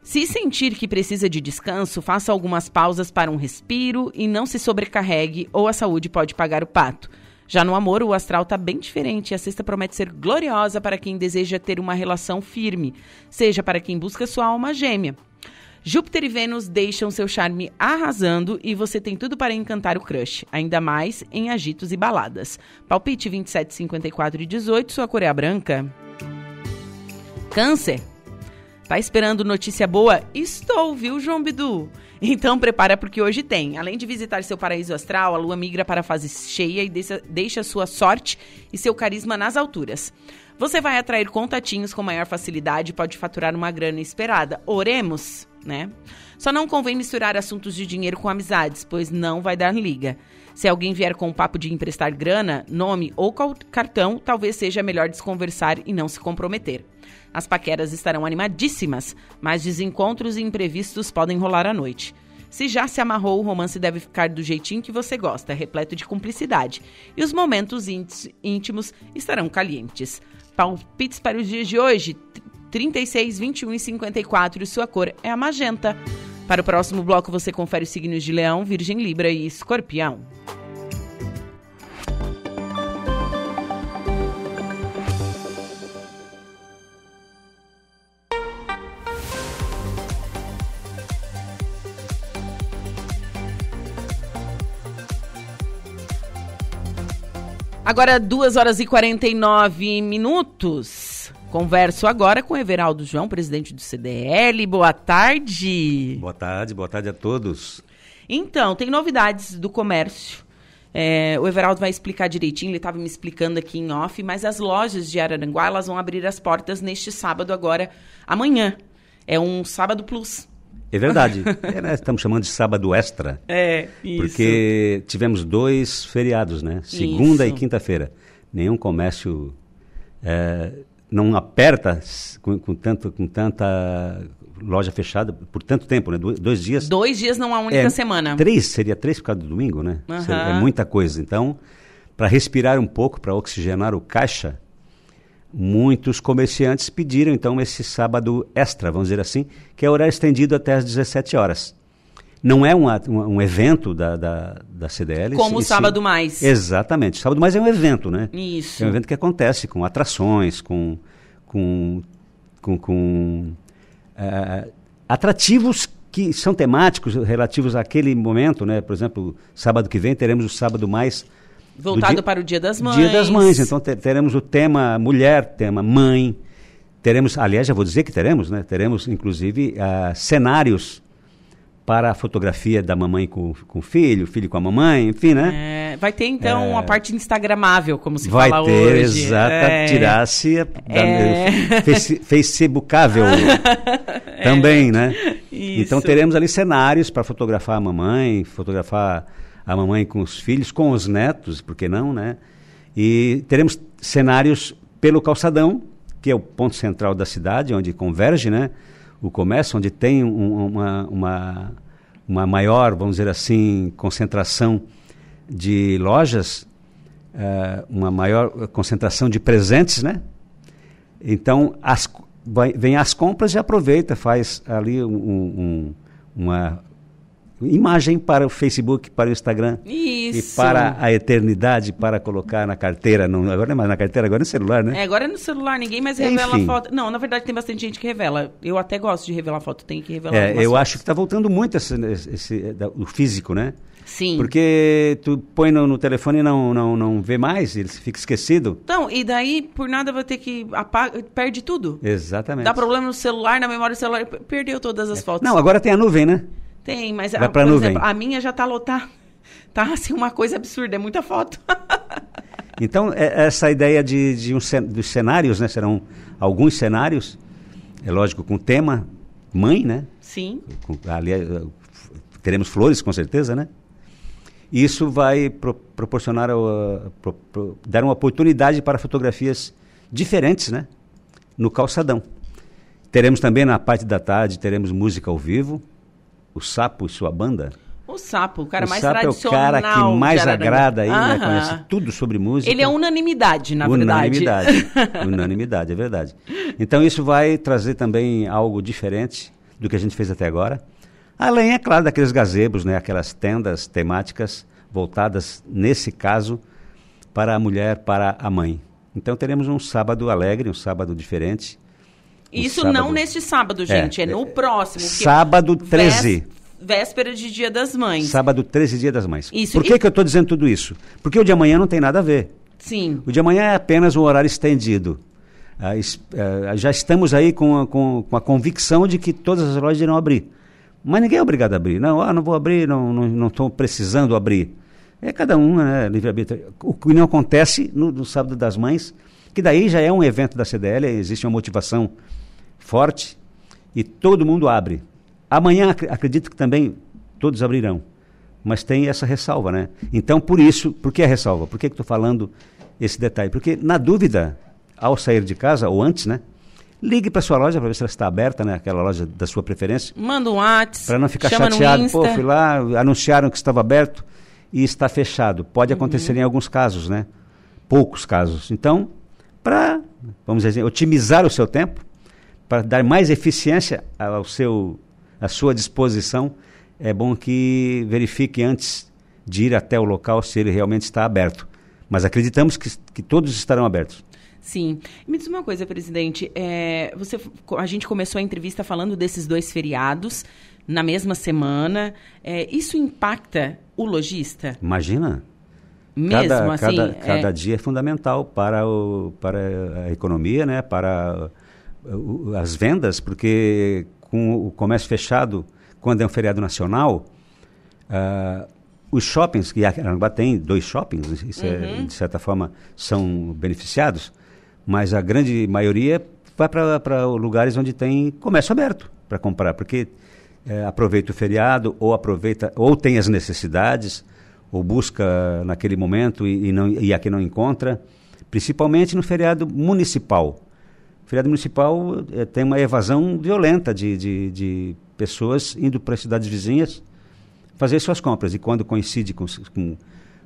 Se sentir que precisa de descanso, faça algumas pausas para um respiro e não se sobrecarregue ou a saúde pode pagar o pato. Já no amor, o astral está bem diferente e a sexta promete ser gloriosa para quem deseja ter uma relação firme, seja para quem busca sua alma gêmea. Júpiter e Vênus deixam seu charme arrasando e você tem tudo para encantar o crush, ainda mais em agitos e baladas. Palpite 27, 54 e 18, sua cor é branca. Câncer. Tá esperando notícia boa? Estou, viu, João Bidu? Então prepara porque hoje tem. Além de visitar seu paraíso astral, a lua migra para a fase cheia e deixa, deixa sua sorte e seu carisma nas alturas. Você vai atrair contatinhos com maior facilidade e pode faturar uma grana esperada. Oremos? né? Só não convém misturar assuntos de dinheiro com amizades, pois não vai dar liga. Se alguém vier com o papo de emprestar grana, nome ou cartão, talvez seja melhor desconversar e não se comprometer. As paqueras estarão animadíssimas, mas desencontros e imprevistos podem rolar à noite. Se já se amarrou, o romance deve ficar do jeitinho que você gosta, repleto de cumplicidade. E os momentos íntimos estarão calientes. Palpites para os dias de hoje: 36, 21 e 54. Sua cor é a magenta. Para o próximo bloco, você confere os signos de Leão, Virgem, Libra e Escorpião. Agora, 2 horas e 49 minutos. Converso agora com Everaldo João, presidente do CDL. Boa tarde. Boa tarde, boa tarde a todos. Então, tem novidades do comércio. É, o Everaldo vai explicar direitinho, ele estava me explicando aqui em off, mas as lojas de Araranguá elas vão abrir as portas neste sábado agora, amanhã. É um sábado plus. É verdade. é, né, estamos chamando de sábado extra. É, isso. Porque tivemos dois feriados, né? Segunda isso. e quinta-feira. Nenhum comércio é, não aperta com, com, tanto, com tanta loja fechada por tanto tempo, né? Do, dois dias. Dois dias numa única é, semana. Três, seria três por causa do domingo, né? Uhum. É muita coisa. Então, para respirar um pouco, para oxigenar o caixa, muitos comerciantes pediram então esse sábado extra, vamos dizer assim, que é horário estendido até às 17 horas. Não é um, um, um evento da, da, da CDL. Como o Sábado sim, Mais. Exatamente. Sábado Mais é um evento, né? Isso. É um evento que acontece com atrações, com, com, com, com uh, atrativos que são temáticos relativos àquele momento, né? Por exemplo, sábado que vem teremos o Sábado Mais Voltado dia, para o Dia das Mães. Dia das Mães. Então ter, teremos o tema mulher, tema mãe. Teremos, aliás, já vou dizer que teremos, né? Teremos, inclusive, uh, cenários para a fotografia da mamãe com, com o filho, filho com a mamãe, enfim, né? É, vai ter, então, é, uma parte instagramável, como se vai fala ter, hoje. Exata, é. tirar-se é. face, facebookável é. também, né? Isso. Então teremos ali cenários para fotografar a mamãe, fotografar a mamãe com os filhos, com os netos, por que não, né? E teremos cenários pelo calçadão, que é o ponto central da cidade, onde converge, né? o comércio, onde tem um, uma, uma, uma maior, vamos dizer assim, concentração de lojas, uh, uma maior concentração de presentes, né? Então, as, vem as compras e aproveita, faz ali um, um, uma imagem para o Facebook, para o Instagram. Isso. E para a eternidade, para colocar na carteira. Não, agora não é mais na carteira, agora é no celular, né? É, agora é no celular, ninguém mais revela Enfim. foto. Não, na verdade tem bastante gente que revela. Eu até gosto de revelar foto, tem que revelar É, eu fotos. acho que está voltando muito esse, esse, o físico, né? Sim. Porque tu põe no, no, telefone e não, não, não vê mais, ele fica esquecido. Então, e daí por nada vai ter que apaga, perde tudo. Exatamente. Dá problema no celular, na memória do celular, perdeu todas as é. fotos. Não, agora tem a nuvem, né? Tem, mas Vai a, por nuvem. exemplo, a minha já tá lotada. Tá assim uma coisa absurda, é muita foto. então, é, essa ideia de, de um, dos cenários, né? Serão alguns cenários, é lógico, com tema mãe, né? Sim. Com, ali, eh, teremos flores, com certeza, né? Isso vai pro, proporcionar, uh, pro, pro, dar uma oportunidade para fotografias diferentes, né? No calçadão. Teremos também na parte da tarde, teremos música ao vivo, o Sapo e sua banda? O Sapo, o cara o mais Sapo tradicional. é o cara que mais agrada aí, né? Conhece tudo sobre música. Ele é unanimidade, na unanimidade. verdade. unanimidade, é verdade. Então isso vai trazer também algo diferente do que a gente fez até agora. Além, é claro, daqueles gazebos, né? Aquelas tendas temáticas voltadas, nesse caso, para a mulher, para a mãe. Então teremos um sábado alegre, um sábado diferente. Isso sábado... não neste sábado, gente, é, é no próximo. Sábado 13. Véspera de Dia das Mães. Sábado 13, Dia das Mães. Isso. Por que, e... que eu estou dizendo tudo isso? Porque o de amanhã não tem nada a ver. Sim. O de amanhã é apenas um horário estendido. Ah, ah, já estamos aí com a, com, com a convicção de que todas as lojas irão abrir. Mas ninguém é obrigado a abrir. Não, ah, não vou abrir, não estou precisando abrir. É cada um, né, livre-arbítrio. O que não acontece no, no Sábado das Mães, que daí já é um evento da CDL, existe uma motivação forte e todo mundo abre. Amanhã acredito que também todos abrirão, mas tem essa ressalva, né? Então, por isso, por que a ressalva? Por que estou falando esse detalhe? Porque, na dúvida, ao sair de casa, ou antes, né? Ligue para sua loja para ver se ela está aberta, né? Aquela loja da sua preferência. Manda um WhatsApp. Para não ficar chateado. Pô, fui lá, anunciaram que estava aberto e está fechado. Pode acontecer uhum. em alguns casos, né? Poucos casos. Então, para, vamos dizer, assim, otimizar o seu tempo, para dar mais eficiência ao seu, à sua disposição, é bom que verifique antes de ir até o local se ele realmente está aberto. Mas acreditamos que, que todos estarão abertos. Sim. Me diz uma coisa, presidente. É, você, a gente começou a entrevista falando desses dois feriados na mesma semana. É, isso impacta o lojista? Imagina. Mesmo cada, assim? Cada, cada é... dia é fundamental para, o, para a economia, né? para as vendas, porque com o comércio fechado, quando é um feriado nacional, uh, os shoppings, que Aranguá tem dois shoppings, uhum. é, de certa forma são beneficiados, mas a grande maioria vai para lugares onde tem comércio aberto para comprar, porque é, aproveita o feriado ou aproveita ou tem as necessidades ou busca naquele momento e, e, não, e aqui não encontra, principalmente no feriado municipal feriado municipal é, tem uma evasão violenta de, de, de pessoas indo para as cidades vizinhas fazer suas compras. E quando coincide com, com,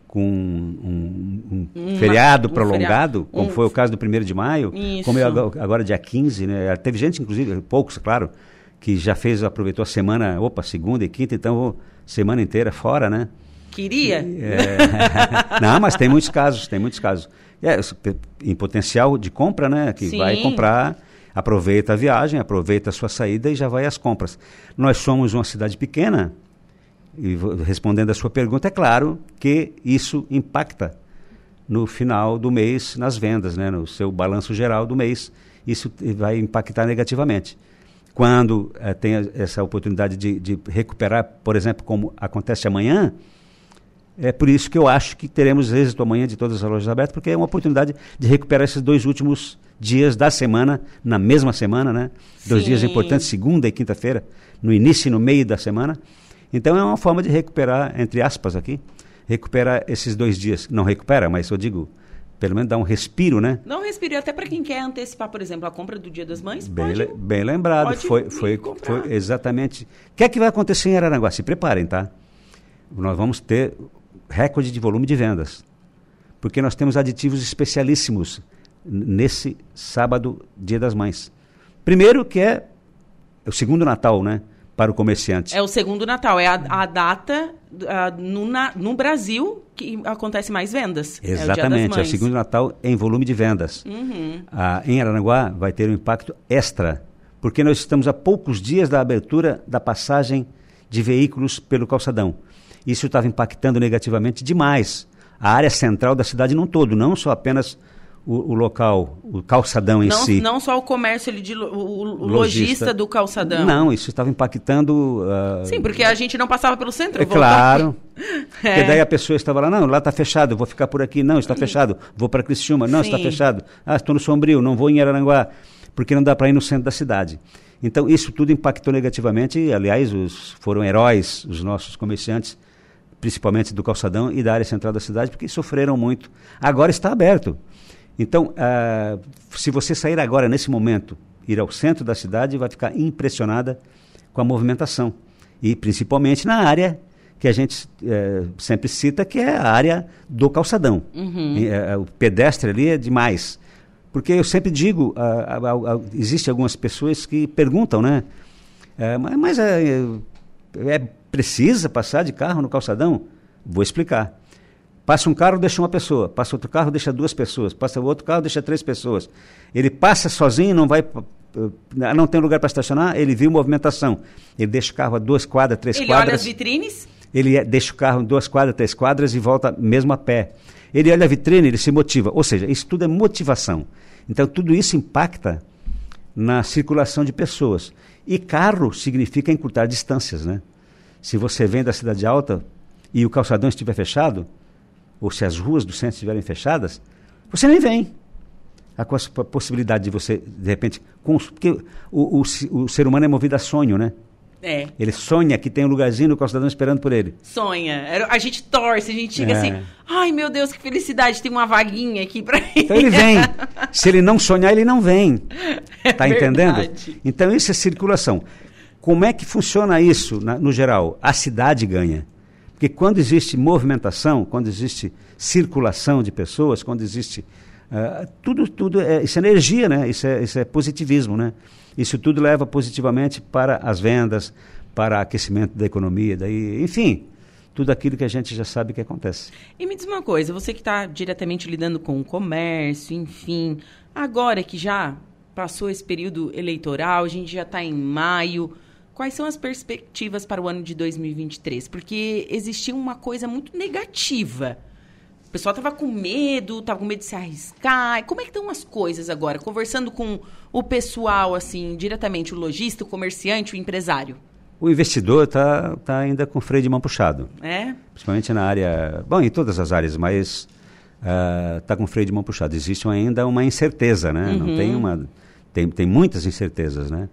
com um, um feriado um prolongado, feriado. como foi o caso do 1 de maio, Isso. como eu, agora dia 15, né? Teve gente, inclusive, poucos, claro, que já fez, aproveitou a semana, opa, segunda e quinta, então semana inteira fora, né? Queria? É... Não, mas tem muitos casos, tem muitos casos. É, em potencial de compra, né? Que Sim. vai comprar, aproveita a viagem, aproveita a sua saída e já vai às compras. Nós somos uma cidade pequena, e respondendo a sua pergunta, é claro que isso impacta no final do mês nas vendas, né, no seu balanço geral do mês. Isso vai impactar negativamente. Quando eh, tem essa oportunidade de, de recuperar, por exemplo, como acontece amanhã, é por isso que eu acho que teremos êxito amanhã de todas as lojas abertas, porque é uma oportunidade de recuperar esses dois últimos dias da semana, na mesma semana, né? Dois Sim. dias importantes, segunda e quinta-feira, no início e no meio da semana. Então é uma forma de recuperar, entre aspas aqui, recuperar esses dois dias. Não recupera, mas eu digo, pelo menos dá um respiro, né? Não respire até para quem quer antecipar, por exemplo, a compra do Dia das Mães. Bem, pode, le- bem lembrado. pode Foi, foi, foi exatamente. O que é que vai acontecer em Araranguá? Se preparem, tá? Nós vamos ter recorde de volume de vendas. Porque nós temos aditivos especialíssimos nesse sábado, Dia das Mães. Primeiro que é o segundo Natal, né? Para o comerciante. É o segundo Natal, é a, a data no, na- no Brasil que acontece mais vendas. É o Exatamente, é o Mães. segundo Natal em volume de vendas. Uhum. Ah, em Aranaguá vai ter um impacto extra, porque nós estamos a poucos dias da abertura da passagem de veículos pelo calçadão. Isso estava impactando negativamente demais a área central da cidade num todo, não só apenas o, o local, o calçadão em Não, si. não só o comércio ali de lo- o, o lojista. Do calçadão. Não, isso estava impactando. ah, Sim, porque a gente não passava pelo centro. é claro. É. Porque daí a pessoa estava lá, não, lá está fechado, vou ficar por aqui. Não, está fechado, vou para Criciúma. Não, está Sim. fechado. Ah, estou no Sombrio, não vou em Araranguá, porque não dá para ir no centro da cidade. Então, isso tudo impactou negativamente, aliás, os, foram heróis os nossos comerciantes, principalmente do calçadão e da área central da cidade, porque sofreram muito. Agora está aberto. Então, ah, se você sair agora, nesse momento, ir ao centro da cidade, vai ficar impressionada com a movimentação. E principalmente na área que a gente eh, sempre cita, que é a área do calçadão. E, eh, o pedestre ali é demais. Porque eu sempre digo, ah, ah, ah, existem algumas pessoas que perguntam, né? Eh, mas eh, é, precisa passar de carro no calçadão? Vou explicar. Passa um carro, deixa uma pessoa. Passa outro carro, deixa duas pessoas. Passa outro carro, deixa três pessoas. Ele passa sozinho, não vai. eh, Não tem lugar para estacionar, ele viu movimentação. Ele deixa o carro a duas quadras, três Ele olha quadras. as vitrines. Ele é- deixa o carro em duas quadras, três quadras e volta mesmo a pé. Ele olha a vitrine, ele se motiva. Ou seja, isso tudo é motivação. Então, tudo isso impacta na circulação de pessoas. E carro significa encurtar distâncias, né? Se você vem da cidade alta e o calçadão estiver fechado, ou se as ruas do centro estiverem fechadas, você nem vem. A possibilidade de você, de repente, porque o, o, o ser humano é movido a sonho, né? É, Ele sonha que tem um lugarzinho no calçadão esperando por ele. sonha. A gente torce, a gente fica É. assim, ai meu Deus, que felicidade, tem uma vaguinha aqui pra ir. Então ele vem. Se ele não sonhar, ele não vem. Está entendendo? É verdade. Então isso é circulação. Como é que funciona isso na- no geral? A cidade ganha. Porque quando existe movimentação, quando existe circulação de pessoas, quando existe. ah, tudo, tudo é, isso é energia, né? Isso é, isso é positivismo, né? Isso tudo leva positivamente para as vendas, para aquecimento da economia, daí, enfim, tudo aquilo que a gente já sabe que acontece. E me diz uma coisa, você que está diretamente lidando com o comércio, enfim, agora que já passou esse período eleitoral, a gente já está em maio, quais são as perspectivas para o ano de 2023? Porque existia uma coisa muito negativa. O pessoal estava com medo, estava com medo de se arriscar. Como é que estão as coisas agora? Conversando com o pessoal, assim, diretamente, o lojista, o comerciante, o empresário, O investidor está tá ainda com freio de mão puxado. né? principalmente na área, bom, em todas as áreas, mas está com freio de mão puxado. Existe ainda uma incerteza, né? Não tem uma, tem, tem muitas incertezas, né?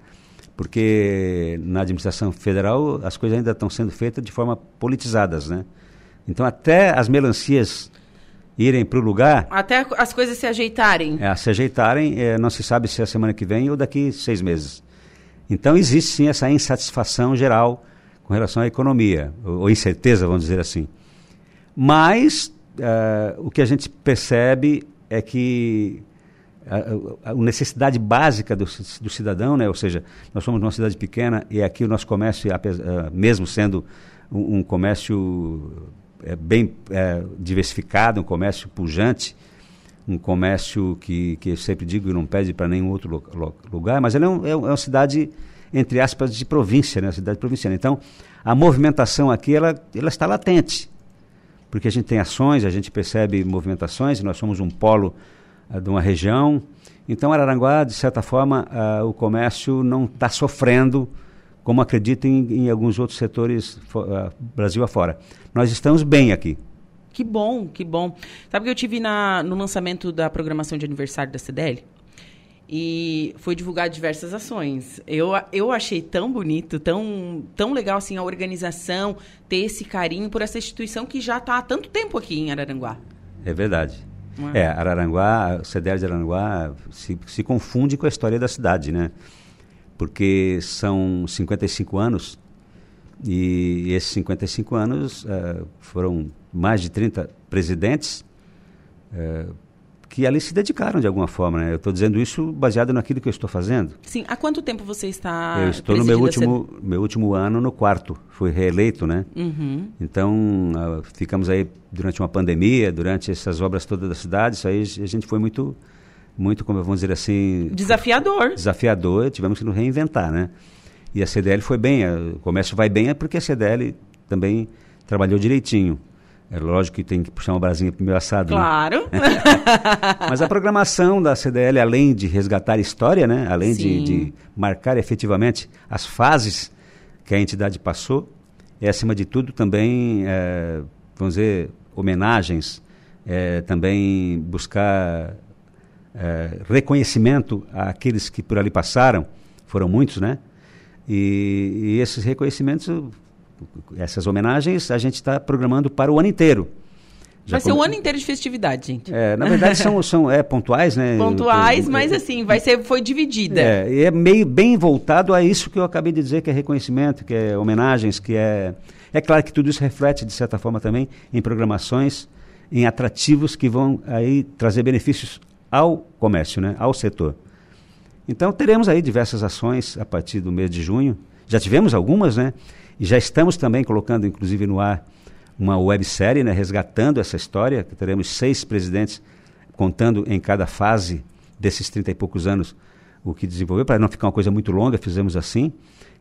Porque na administração federal as coisas ainda estão sendo feitas de forma politizadas, né? Então até as melancias irem para o lugar, Até as coisas se ajeitarem. é, se ajeitarem, é, não se sabe se é a semana que vem ou daqui seis meses. Então existe sim essa insatisfação geral com relação à economia, ou, ou incerteza, vamos dizer assim. Mas eh, o que a gente percebe é que a, a- necessidade básica do, do cidadão, né? ou seja, nós somos uma cidade pequena e aqui o nosso comércio, eh, mesmo sendo um, um comércio eh, bem eh, diversificado, um comércio pujante, um comércio que, que eu sempre digo que não pede para nenhum outro lo- lo- lugar, mas ela é, é um- é uma cidade, entre aspas, de província, né? uma cidade provinciana. Então, a movimentação aqui ela, ela está latente. porque a gente tem ações, a gente percebe movimentações, nós somos um polo de uma região. Então, Araranguá, de certa forma, uh, o comércio não está sofrendo como acredito em, em alguns outros setores uh, Brasil afora. Nós estamos bem aqui. Que bom, que bom. Sabe que eu tive na, no lançamento da programação de aniversário da CDL? E foi divulgado diversas ações. Eu, eu achei tão bonito, tão, tão legal assim a organização, ter esse carinho por essa instituição que já está há tanto tempo aqui em Araranguá. É verdade. É? é, Araranguá, o CDL de Araranguá se, se confunde com a história da cidade, né? Porque são 55 anos e esses 55 anos uh, foram mais de 30 presidentes uh, que ali se dedicaram de alguma forma. Né? Eu estou dizendo isso baseado naquilo que eu estou fazendo. Sim. Há quanto tempo você está Eu estou no meu último, meu último ano no quarto. Fui reeleito, né? Uhum. Então, uh, ficamos aí durante uma pandemia, durante essas obras todas da cidade. Isso aí a gente foi muito, muito, como vamos dizer assim... Desafiador. Desafiador. Tivemos que nos reinventar, né? E a CDL foi bem, o comércio vai bem é porque a CDL também trabalhou direitinho. É lógico que tem que puxar uma brasinha primeiro assado. Né? Claro. Né? Mas a programação da CDL, além de resgatar história, né? além de, de, marcar efetivamente as fases que a entidade passou, é acima de tudo também, é, vamos dizer, homenagens, é, também buscar é, reconhecimento àqueles que por ali passaram, foram muitos, né? E, e esses reconhecimentos, essas homenagens, a gente está programando para o ano inteiro. Já vai ser o ano inteiro de festividade, gente. É, na verdade são, são é, pontuais, né? Pontuais, mas assim, vai ser, foi dividida. É, e é meio bem voltado a isso que eu acabei de dizer, que é reconhecimento, que é homenagens, que é... É claro que tudo isso reflete, de certa forma, também em programações, em atrativos que vão aí trazer benefícios ao comércio, né? ao setor. Então teremos aí diversas ações a partir do mês de junho. Já tivemos algumas, né? E já estamos também colocando, inclusive, no ar uma websérie, né? Resgatando essa história. Que teremos seis presidentes contando em cada fase desses trinta e poucos anos o que desenvolveu, para não ficar uma coisa muito longa, fizemos assim.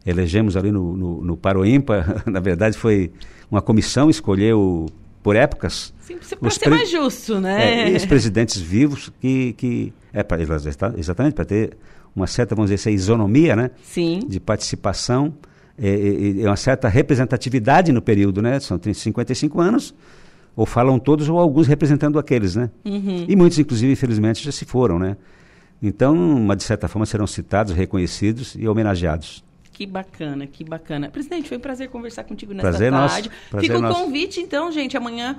Elegemos ali no, no, no Paroímpa, na verdade foi uma comissão, escolheu por épocas. Sim, para ser mais justo, né? É, e os presidentes vivos que, que é para exatamente para ter uma certa, vamos dizer isonomia, né? Sim. De participação é, é, é uma certa representatividade no período, né? São 55 anos, ou falam todos ou alguns representando aqueles, né? Uhum. E muitos, inclusive, infelizmente, já se foram, né? Então, uma, de certa forma, serão citados, reconhecidos e homenageados. Que bacana, que bacana. Presidente, foi um prazer conversar contigo nesta prazer tarde. Nosso, prazer Fica o nosso. convite, então, gente, amanhã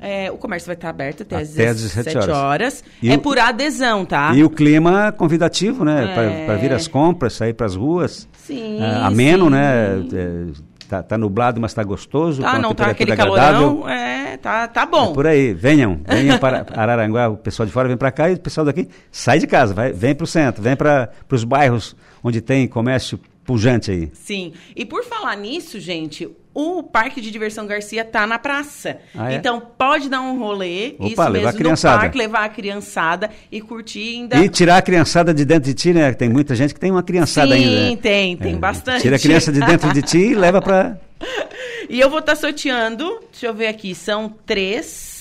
é, o comércio vai estar aberto até, até às 17 horas. horas. É o, por adesão, tá? E o clima convidativo, né? É. Para vir as compras, sair para as ruas. Sim. É, ameno, sim. né? Tá, tá, nublado, mas está gostoso. Tá, não tá aquele agradável. calorão. É, tá, tá bom. É por aí, venham. Venham para Araranguá, o pessoal de fora vem para cá e o pessoal daqui sai de casa, vai, vem para o centro, vem para os bairros onde tem comércio pujante aí. Sim. E por falar nisso, gente, o Parque de Diversão Garcia tá na praça. Ah, é? Então pode dar um rolê, Opa, isso levar mesmo, a criançada. no parque, levar a criançada e curtir ainda. E tirar a criançada de dentro de ti, né? Tem muita gente que tem uma criançada Sim, ainda. Sim, né? tem, tem é, bastante. Tira a criança de dentro de ti e leva para E eu vou estar tá sorteando, deixa eu ver aqui, são três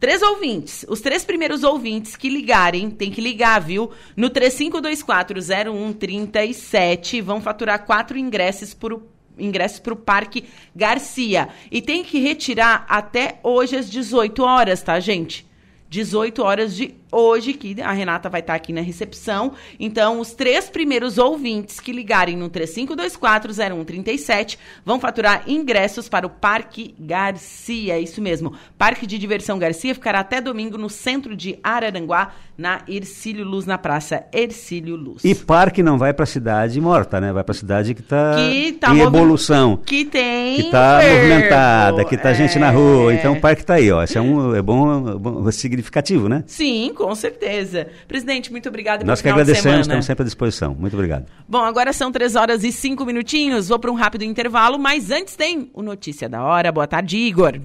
Três ouvintes. Os três primeiros ouvintes que ligarem, tem que ligar, viu? No 35240137 vão faturar quatro ingressos por ingressos para o Parque Garcia. E tem que retirar até hoje às 18 horas, tá, gente? 18 horas de hoje, que a Renata vai estar aqui na recepção. Então, os três primeiros ouvintes que ligarem no 35240137 vão faturar ingressos para o Parque Garcia. Isso mesmo. Parque de Diversão Garcia ficará até domingo no centro de Araranguá, na Ercílio Luz, na Praça Ercílio Luz. E parque não vai para a cidade morta, né? Vai para a cidade que está tá em evolução. Que tem. Que está movimentada, que está gente na É. rua. Então o parque está aí, ó. Isso é, um, é bom, é bom, é significativo, né? Sim, com certeza. Presidente, muito obrigada Nós que agradecemos, estamos sempre à disposição. Muito obrigado. Bom, agora são três horas e cinco minutinhos. Vou para um rápido intervalo, mas antes tem o Notícia da Hora. Boa tarde, Igor.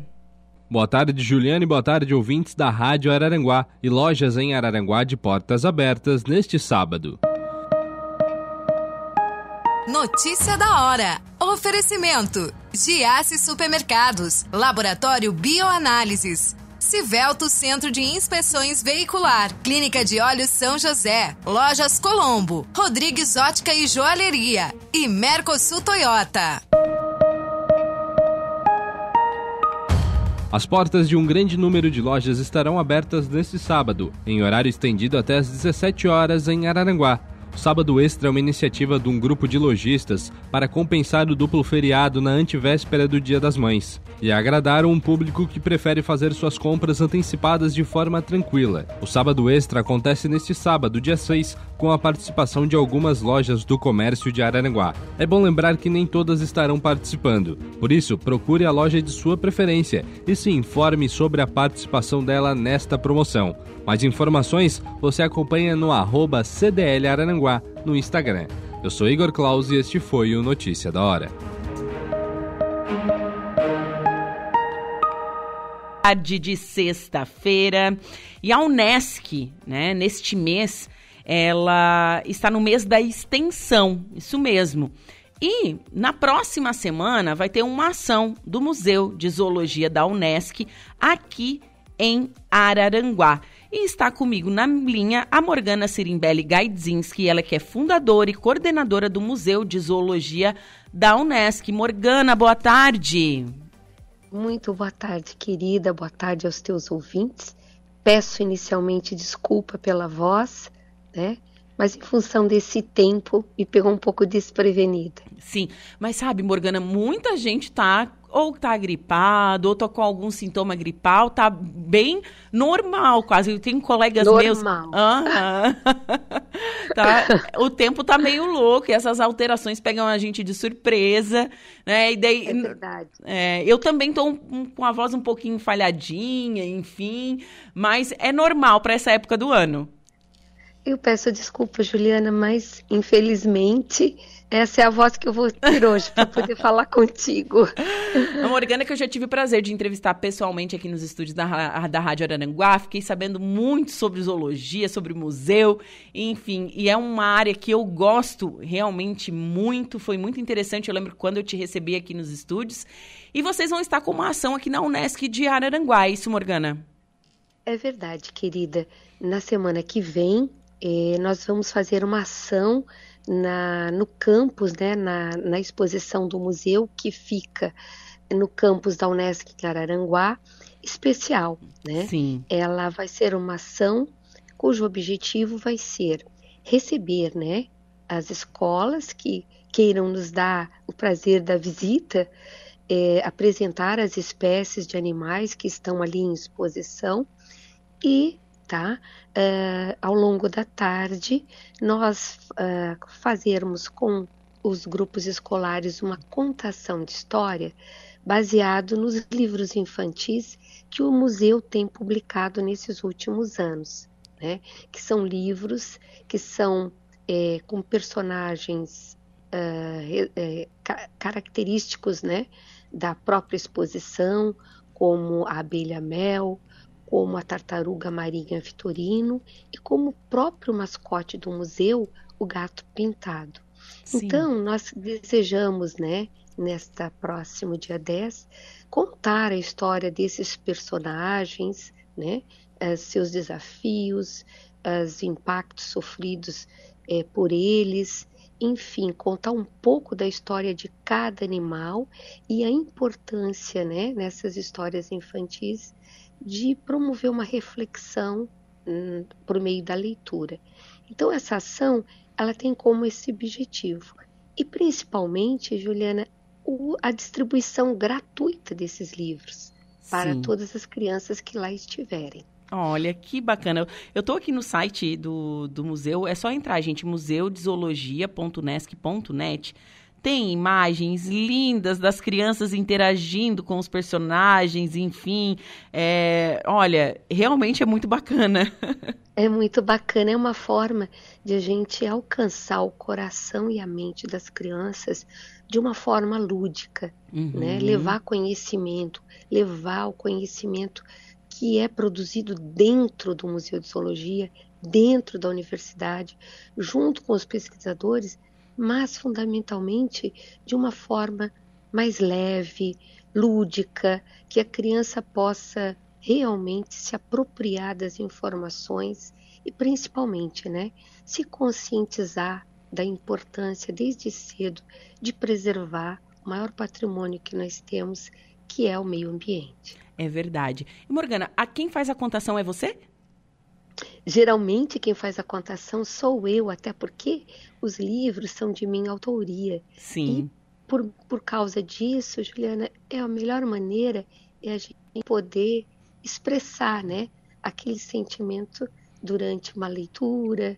Boa tarde, Juliane. Boa tarde, ouvintes da Rádio Araranguá e lojas em Araranguá de portas abertas neste sábado. Notícia da hora. Oferecimento: Giasse Supermercados, Laboratório Bioanálises. Civelto Centro de Inspeções Veicular, Clínica de Olhos São José, Lojas Colombo, Rodrigues Ótica e Joalheria e Mercosul Toyota. As portas de um grande número de lojas estarão abertas neste sábado, em horário estendido até às 17 horas em Araranguá. O Sábado Extra é uma iniciativa de um grupo de lojistas para compensar o duplo feriado na antivéspera do Dia das Mães e agradar um público que prefere fazer suas compras antecipadas de forma tranquila. O Sábado Extra acontece neste sábado, dia 6, com a participação de algumas lojas do comércio de Araranguá. É bom lembrar que nem todas estarão participando, por isso, procure a loja de sua preferência e se informe sobre a participação dela nesta promoção. Mais informações você acompanha no arroba CDL Araranguá no Instagram. Eu sou Igor Claus e este foi o Notícia da Hora. Tarde de sexta-feira. E a Unesc, né, neste mês, ela está no mês da extensão, isso mesmo. E na próxima semana vai ter uma ação do Museu de Zoologia da Unesc aqui em Araranguá. E está comigo na linha a Morgana Sirimbelli Gaidzinski, ela que é fundadora e coordenadora do Museu de Zoologia da Unesc. Morgana, boa tarde. Muito boa tarde, querida. Boa tarde aos teus ouvintes. Peço inicialmente desculpa pela voz, né? Mas em função desse tempo me pegou um pouco desprevenida. Sim, mas sabe, Morgana, muita gente tá ou tá gripado, ou tá com algum sintoma gripal, tá bem normal, quase. Eu tenho colegas normal. meus. Uhum. tá, o tempo tá meio louco, e essas alterações pegam a gente de surpresa, né? E daí, é verdade. É, eu também tô um, com a voz um pouquinho falhadinha, enfim, mas é normal para essa época do ano. Eu peço desculpa, Juliana, mas infelizmente essa é a voz que eu vou ter hoje para poder falar contigo. A Morgana, que eu já tive o prazer de entrevistar pessoalmente aqui nos estúdios da, da Rádio Araranguá, fiquei sabendo muito sobre zoologia, sobre museu, enfim, e é uma área que eu gosto realmente muito, foi muito interessante. Eu lembro quando eu te recebi aqui nos estúdios. E vocês vão estar com uma ação aqui na Unesc de Araranguá, é isso, Morgana? É verdade, querida. Na semana que vem, eh, nós vamos fazer uma ação na, no campus, né, na, na exposição do museu que fica no campus da Unesc Araranguá, especial, né? Sim. Ela vai ser uma ação cujo objetivo vai ser receber, né, as escolas que queiram nos dar o prazer da visita, é, apresentar as espécies de animais que estão ali em exposição e tá? Uh, ao longo da tarde, nós uh, fazermos com os grupos escolares uma contação de história baseado nos livros infantis que o museu tem publicado nesses últimos anos, né? Que são livros que são é, com personagens uh, é, característicos, né? Da própria exposição, como a abelha mel, como a tartaruga marinha Vitorino e como o próprio mascote do museu, o gato pintado. Sim. Então, nós desejamos, né, nesta próximo dia 10, contar a história desses personagens, né, eh, seus desafios, os impactos sofridos é, por eles, enfim, contar um pouco da história de cada animal e a importância, né, nessas histórias infantis de promover uma reflexão hum, por meio da leitura. Então essa ação ela tem como esse objetivo e principalmente, Juliana, o, a distribuição gratuita desses livros para Sim. todas as crianças que lá estiverem. Olha, que bacana. Eu estou aqui no site do, do museu, é só entrar, gente, museudezoologia.nesc.net tem imagens lindas das crianças interagindo com os personagens, enfim. É, olha, realmente é muito bacana. É muito bacana, é uma forma de a gente alcançar o coração e a mente das crianças de uma forma lúdica, uhum. né? Levar conhecimento, levar o conhecimento que é produzido dentro do Museu de Zoologia, dentro da universidade, junto com os pesquisadores, mas fundamentalmente de uma forma mais leve, lúdica, que a criança possa realmente se apropriar das informações e principalmente, né, se conscientizar da importância desde cedo de preservar o maior patrimônio que nós temos, que é o meio ambiente. É verdade. E Morgana, a quem faz a contação é você? Geralmente quem faz a contação sou eu, até porque os livros são de minha autoria. Sim. E por, por causa disso, Juliana, é a melhor maneira é a gente poder expressar, né, aquele sentimento durante uma leitura,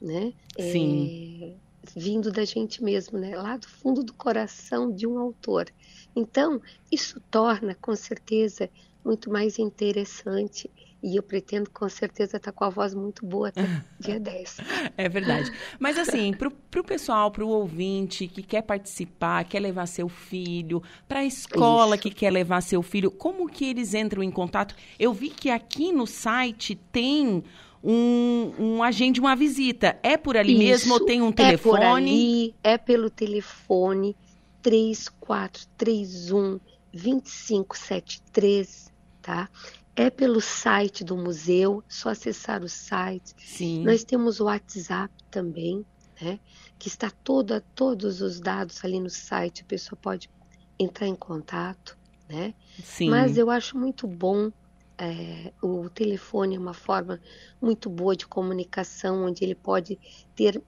né? Sim. É, vindo da gente mesmo, né? Lá do fundo do coração de um autor. Então, isso torna, com certeza, muito mais interessante e eu pretendo com certeza estar com a voz muito boa até dia 10. É verdade. Mas assim, para o pessoal, para o ouvinte que quer participar, quer levar seu filho, para a escola Isso. que quer levar seu filho, como que eles entram em contato? Eu vi que aqui no site tem um, um agende uma visita. É por ali Isso, mesmo ou tem um telefone? É por ali, é pelo telefone 3431 2573, tá? É pelo site do museu, só acessar o site. Sim. Nós temos o WhatsApp também, né? Que está toda, todos os dados ali no site, a pessoa pode entrar em contato, né? Sim. Mas eu acho muito bom é, o telefone é uma forma muito boa de comunicação, onde ele pode ter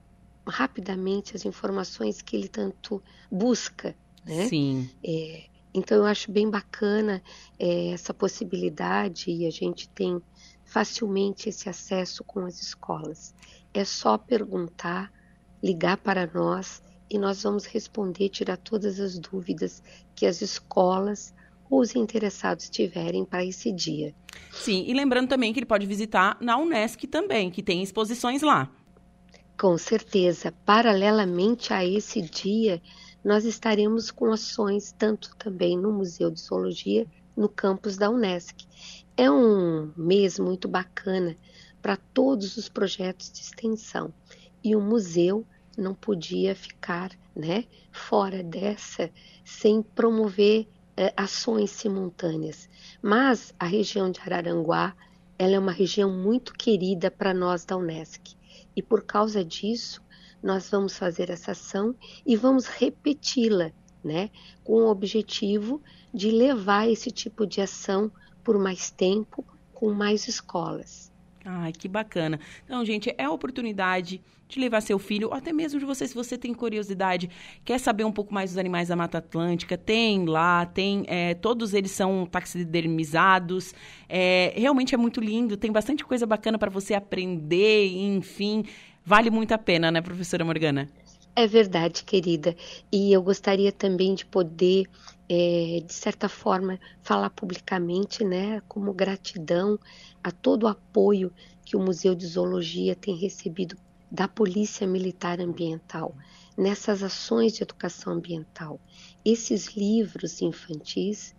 rapidamente as informações que ele tanto busca, né? Sim. É, então, eu acho bem bacana é, essa possibilidade e a gente tem facilmente esse acesso com as escolas. É só perguntar, ligar para nós e nós vamos responder, tirar todas as dúvidas que as escolas ou os interessados tiverem para esse dia. Sim, e lembrando também que ele pode visitar na Unesc também, que tem exposições lá. Com certeza. Paralelamente a esse dia, nós estaremos com ações tanto também no Museu de Zoologia, no campus da Unesc. É um mês muito bacana para todos os projetos de extensão e o museu não podia ficar né, fora dessa sem promover eh, ações simultâneas. Mas a região de Araranguá ela é uma região muito querida para nós da Unesc e por causa disso nós vamos fazer essa ação e vamos repeti-la, né, com o objetivo de levar esse tipo de ação por mais tempo, com mais escolas. Ai, que bacana. Então, gente, é a oportunidade de levar seu filho, ou até mesmo de você, se você tem curiosidade, quer saber um pouco mais dos animais da Mata Atlântica, tem lá, tem, é, todos eles são taxidermizados, é, realmente é muito lindo, tem bastante coisa bacana para você aprender, enfim, vale muito a pena, né, professora Morgana? É verdade, querida. E eu gostaria também de poder, é, de certa forma, falar publicamente, né, como gratidão a todo o apoio que o Museu de Zoologia tem recebido da Polícia Militar Ambiental nessas ações de educação ambiental. Esses livros infantis,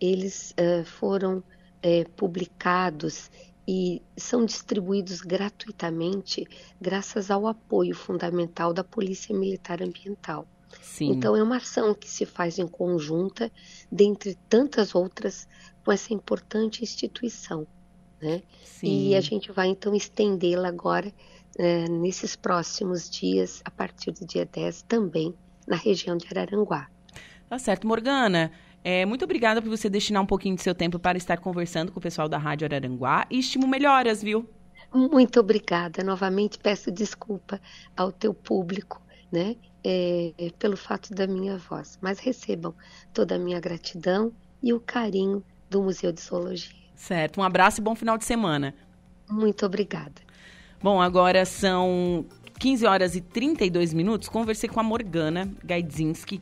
eles uh, foram uh, publicados e são distribuídos gratuitamente graças ao apoio fundamental da Polícia Militar Ambiental. Sim. Então é uma ação que se faz em conjunta, dentre tantas outras, com essa importante instituição. Né? Sim. E a gente vai então estendê-la agora é, nesses próximos dias, a partir do dia 10, também na região de Araranguá. Tá certo. Morgana, é, muito obrigada por você destinar um pouquinho do seu tempo para estar conversando com o pessoal da Rádio Araranguá e estimo melhoras, viu? Muito obrigada. Novamente peço desculpa ao teu público, né? É, pelo fato da minha voz. Mas recebam toda a minha gratidão e o carinho do Museu de Zoologia. Certo. Um abraço e bom final de semana. Muito obrigada. Bom, agora são 15 horas e 32 minutos. Conversei com a Morgana Gaidzinski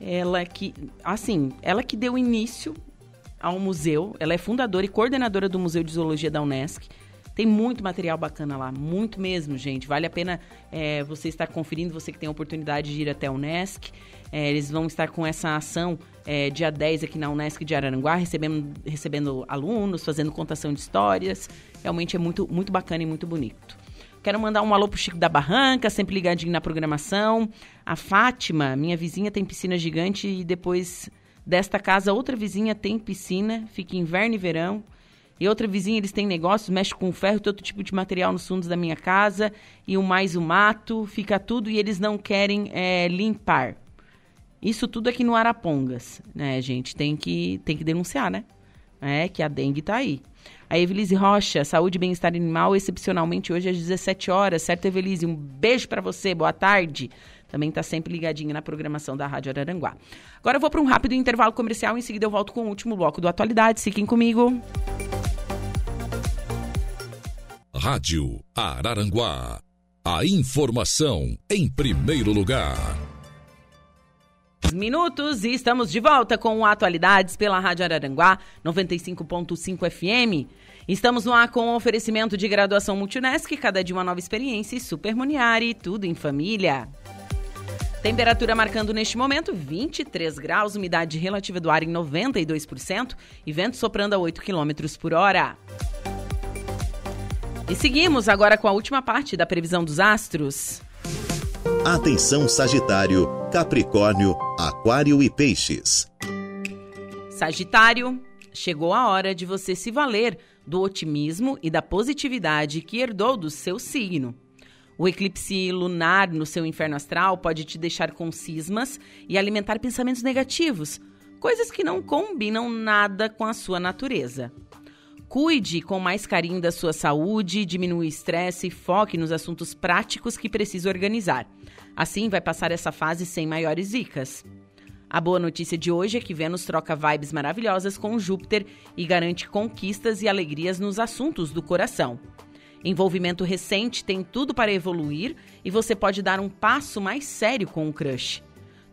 ela que, assim, ela que deu início ao museu, ela é fundadora e coordenadora do Museu de Zoologia da Unesc. Tem muito material bacana lá, muito mesmo, gente. Vale a pena é, você estar conferindo, você que tem a oportunidade de ir até a Unesc. É, eles vão estar com essa ação é, dia 10 aqui na Unesc de Araranguá, recebendo, recebendo alunos, fazendo contação de histórias. Realmente é muito, muito bacana e muito bonito. Quero mandar um alô pro Chico da Barranca, sempre ligadinho na programação. A Fátima, minha vizinha, tem piscina gigante e depois desta casa, outra vizinha tem piscina, fica inverno e verão. E outra vizinha, eles têm negócios, mexe com ferro, todo tipo de material nos fundos da minha casa. E o mais o mato, fica tudo e eles não querem é, limpar. Isso tudo aqui no Arapongas, né, gente? Tem que, tem que denunciar, né? É que a dengue tá aí. A Evelise Rocha, Saúde e Bem-Estar Animal, excepcionalmente hoje às 17 horas. Certo, Evelise? Um beijo para você, boa tarde. Também está sempre ligadinha na programação da Rádio Araranguá. Agora eu vou para um rápido intervalo comercial, em seguida eu volto com o último bloco do Atualidade. Fiquem comigo. Rádio Araranguá. A informação em primeiro lugar. Minutos e estamos de volta com Atualidades pela Rádio Araranguá 95.5 FM. Estamos no ar com o oferecimento de graduação Multunesc, cada dia uma nova experiência e Super Muniari, tudo em família. Temperatura marcando neste momento 23 graus, umidade relativa do ar em 92% e vento soprando a 8 km por hora. E seguimos agora com a última parte da previsão dos astros. Atenção Sagitário, Capricórnio, Aquário e Peixes. Sagitário, chegou a hora de você se valer do otimismo e da positividade que herdou do seu signo. O eclipse lunar no seu inferno astral pode te deixar com cismas e alimentar pensamentos negativos, coisas que não combinam nada com a sua natureza. Cuide com mais carinho da sua saúde, diminua o estresse e foque nos assuntos práticos que precisa organizar. Assim, vai passar essa fase sem maiores zicas. A boa notícia de hoje é que Vênus troca vibes maravilhosas com Júpiter e garante conquistas e alegrias nos assuntos do coração. Envolvimento recente tem tudo para evoluir e você pode dar um passo mais sério com o crush.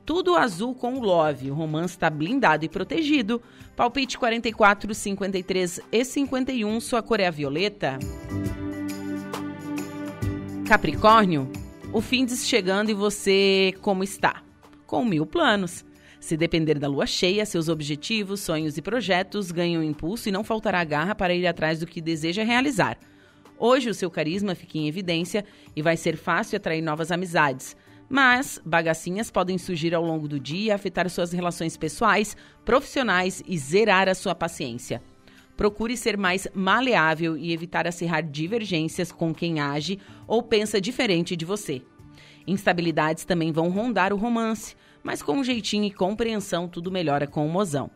Tudo azul com o Love. O romance está blindado e protegido. Palpite 44, 53 e 51. Sua cor é a violeta. Capricórnio, o fim diz chegando e você como está? Com mil planos. Se depender da lua cheia, seus objetivos, sonhos e projetos ganham impulso e não faltará garra para ir atrás do que deseja realizar. Hoje o seu carisma fica em evidência e vai ser fácil atrair novas amizades. Mas bagacinhas podem surgir ao longo do dia, afetar suas relações pessoais, profissionais e zerar a sua paciência. Procure ser mais maleável e evitar acirrar divergências com quem age ou pensa diferente de você. Instabilidades também vão rondar o romance, mas com um jeitinho e compreensão tudo melhora com o mozão.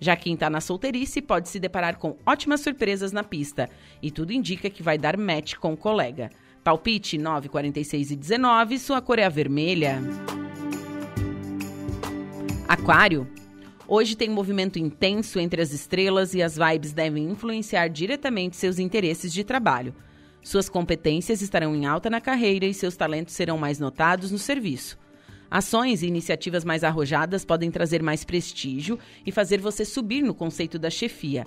Já quem está na solteirice pode se deparar com ótimas surpresas na pista e tudo indica que vai dar match com o colega. Palpite 9, 46 e 19, sua cor é a vermelha. Aquário. Hoje tem movimento intenso entre as estrelas e as vibes devem influenciar diretamente seus interesses de trabalho. Suas competências estarão em alta na carreira e seus talentos serão mais notados no serviço. Ações e iniciativas mais arrojadas podem trazer mais prestígio e fazer você subir no conceito da chefia.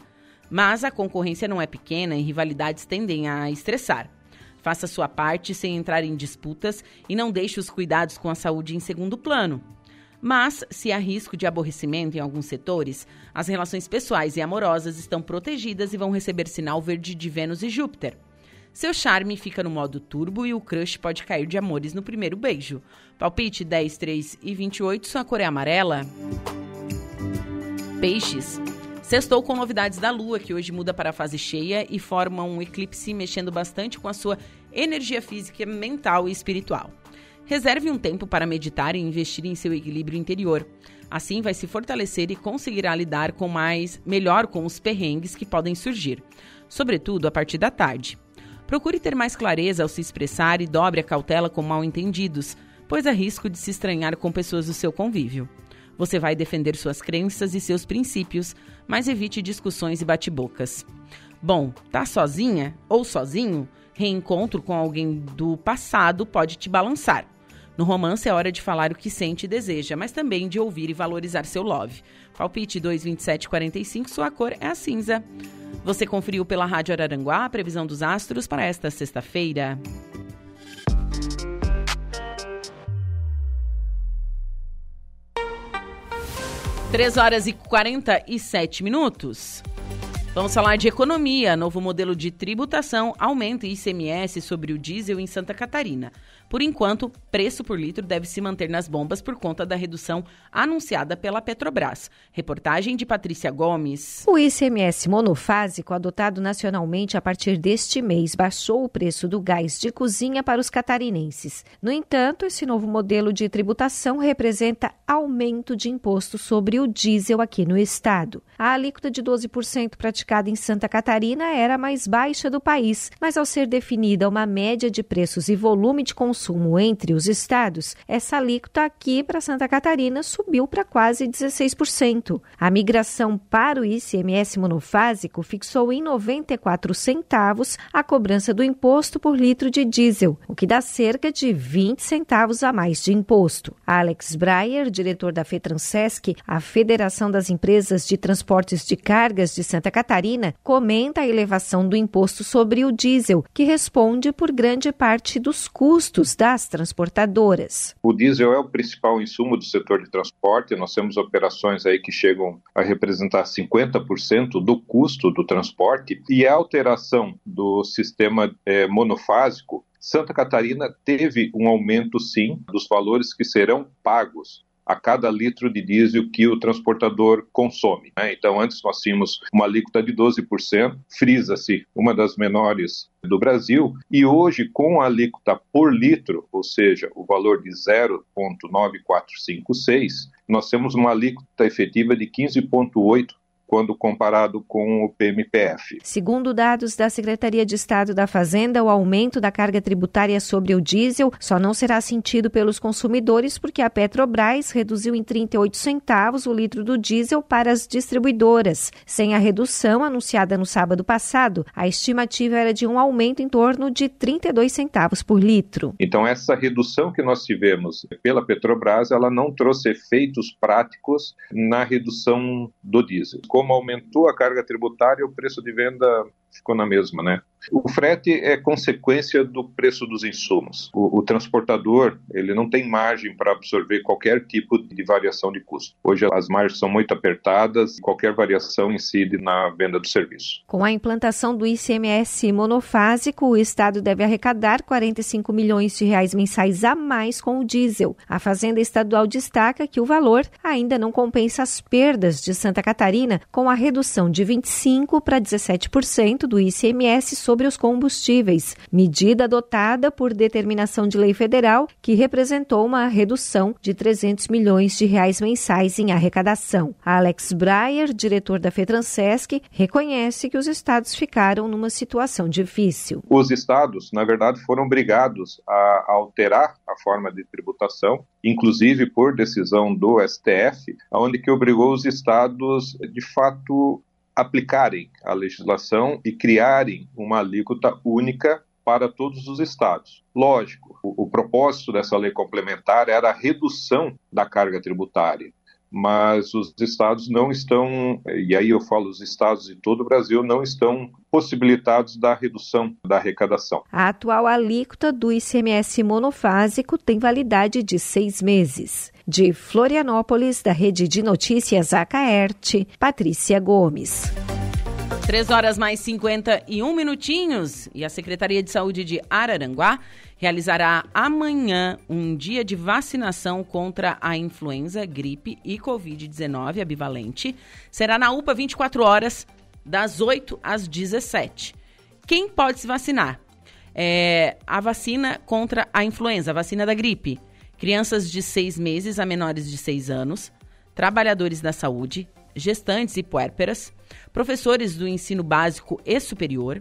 Mas a concorrência não é pequena e rivalidades tendem a estressar. Faça sua parte sem entrar em disputas e não deixe os cuidados com a saúde em segundo plano. Mas, se há risco de aborrecimento em alguns setores, as relações pessoais e amorosas estão protegidas e vão receber sinal verde de Vênus e Júpiter. Seu charme fica no modo turbo e o crush pode cair de amores no primeiro beijo. Palpite 10, 3 e 28, sua cor é amarela. Peixes. Sextou com novidades da Lua, que hoje muda para a fase cheia e forma um eclipse mexendo bastante com a sua energia física, mental e espiritual. Reserve um tempo para meditar e investir em seu equilíbrio interior. Assim vai se fortalecer e conseguirá lidar com mais melhor com os perrengues que podem surgir, sobretudo a partir da tarde. Procure ter mais clareza ao se expressar e dobre a cautela com mal-entendidos, pois há risco de se estranhar com pessoas do seu convívio. Você vai defender suas crenças e seus princípios, mas evite discussões e bate-bocas. Bom, tá sozinha ou sozinho? Reencontro com alguém do passado pode te balançar. No romance é hora de falar o que sente e deseja, mas também de ouvir e valorizar seu love. Palpite 22745, sua cor é a cinza. Você conferiu pela Rádio Araranguá a previsão dos astros para esta sexta-feira. 3 horas e 47 minutos. Vamos falar de economia. Novo modelo de tributação aumenta ICMS sobre o diesel em Santa Catarina. Por enquanto, preço por litro deve se manter nas bombas por conta da redução anunciada pela Petrobras. Reportagem de Patrícia Gomes. O ICMS monofásico, adotado nacionalmente a partir deste mês, baixou o preço do gás de cozinha para os catarinenses. No entanto, esse novo modelo de tributação representa aumento de imposto sobre o diesel aqui no estado. A alíquota de 12% praticada em Santa Catarina era a mais baixa do país, mas ao ser definida uma média de preços e volume de consumo consumo entre os estados, essa alíquota aqui para Santa Catarina subiu para quase 16%. A migração para o ICMS monofásico fixou em 94 centavos a cobrança do imposto por litro de diesel, o que dá cerca de 20 centavos a mais de imposto. Alex Breyer, diretor da FETRANSESC, a Federação das Empresas de Transportes de Cargas de Santa Catarina, comenta a elevação do imposto sobre o diesel, que responde por grande parte dos custos das transportadoras. O diesel é o principal insumo do setor de transporte. Nós temos operações aí que chegam a representar 50% do custo do transporte e a alteração do sistema é, monofásico Santa Catarina teve um aumento, sim, dos valores que serão pagos a cada litro de diesel que o transportador consome. Né? Então, antes nós tínhamos uma alíquota de 12%, frisa-se uma das menores do Brasil, e hoje, com a alíquota por litro, ou seja, o valor de 0,9456, nós temos uma alíquota efetiva de 15,8% quando comparado com o PMPF. Segundo dados da Secretaria de Estado da Fazenda, o aumento da carga tributária sobre o diesel só não será sentido pelos consumidores porque a Petrobras reduziu em 38 centavos o litro do diesel para as distribuidoras. Sem a redução anunciada no sábado passado, a estimativa era de um aumento em torno de 32 centavos por litro. Então essa redução que nós tivemos pela Petrobras, ela não trouxe efeitos práticos na redução do diesel como aumentou a carga tributária, o preço de venda ficou na mesma, né? O frete é consequência do preço dos insumos. O, o transportador ele não tem margem para absorver qualquer tipo de variação de custo. Hoje as margens são muito apertadas e qualquer variação incide na venda do serviço. Com a implantação do ICMS monofásico, o Estado deve arrecadar 45 milhões de reais mensais a mais com o diesel. A Fazenda Estadual destaca que o valor ainda não compensa as perdas de Santa Catarina com a redução de 25 para 17% do ICMS sobre os combustíveis, medida adotada por determinação de lei federal que representou uma redução de 300 milhões de reais mensais em arrecadação. Alex Breyer, diretor da FETRANSESC, reconhece que os estados ficaram numa situação difícil. Os estados, na verdade, foram obrigados a alterar a forma de tributação, inclusive por decisão do STF, onde que obrigou os estados, de fato, aplicarem a legislação e criarem uma alíquota única para todos os estados. Lógico, o, o, propósito dessa lei complementar era a redução da carga tributária, mas os estados não estão, e aí eu falo os estados de todo o Brasil, não estão possibilitados da redução da arrecadação. A atual alíquota do ICMS monofásico tem validade de seis meses. De Florianópolis, da Rede de Notícias Acaerte, Patrícia Gomes. Três horas mais 51 minutinhos e a Secretaria de Saúde de Araranguá realizará amanhã um dia de vacinação contra a influenza, gripe e Covid-19 bivalente. Será na UPA 24 horas, das 8 às 17. Quem pode se vacinar? É a vacina contra a influenza, a vacina da gripe crianças de seis meses a menores de seis anos, trabalhadores da saúde, gestantes e puérperas, professores do ensino básico e superior,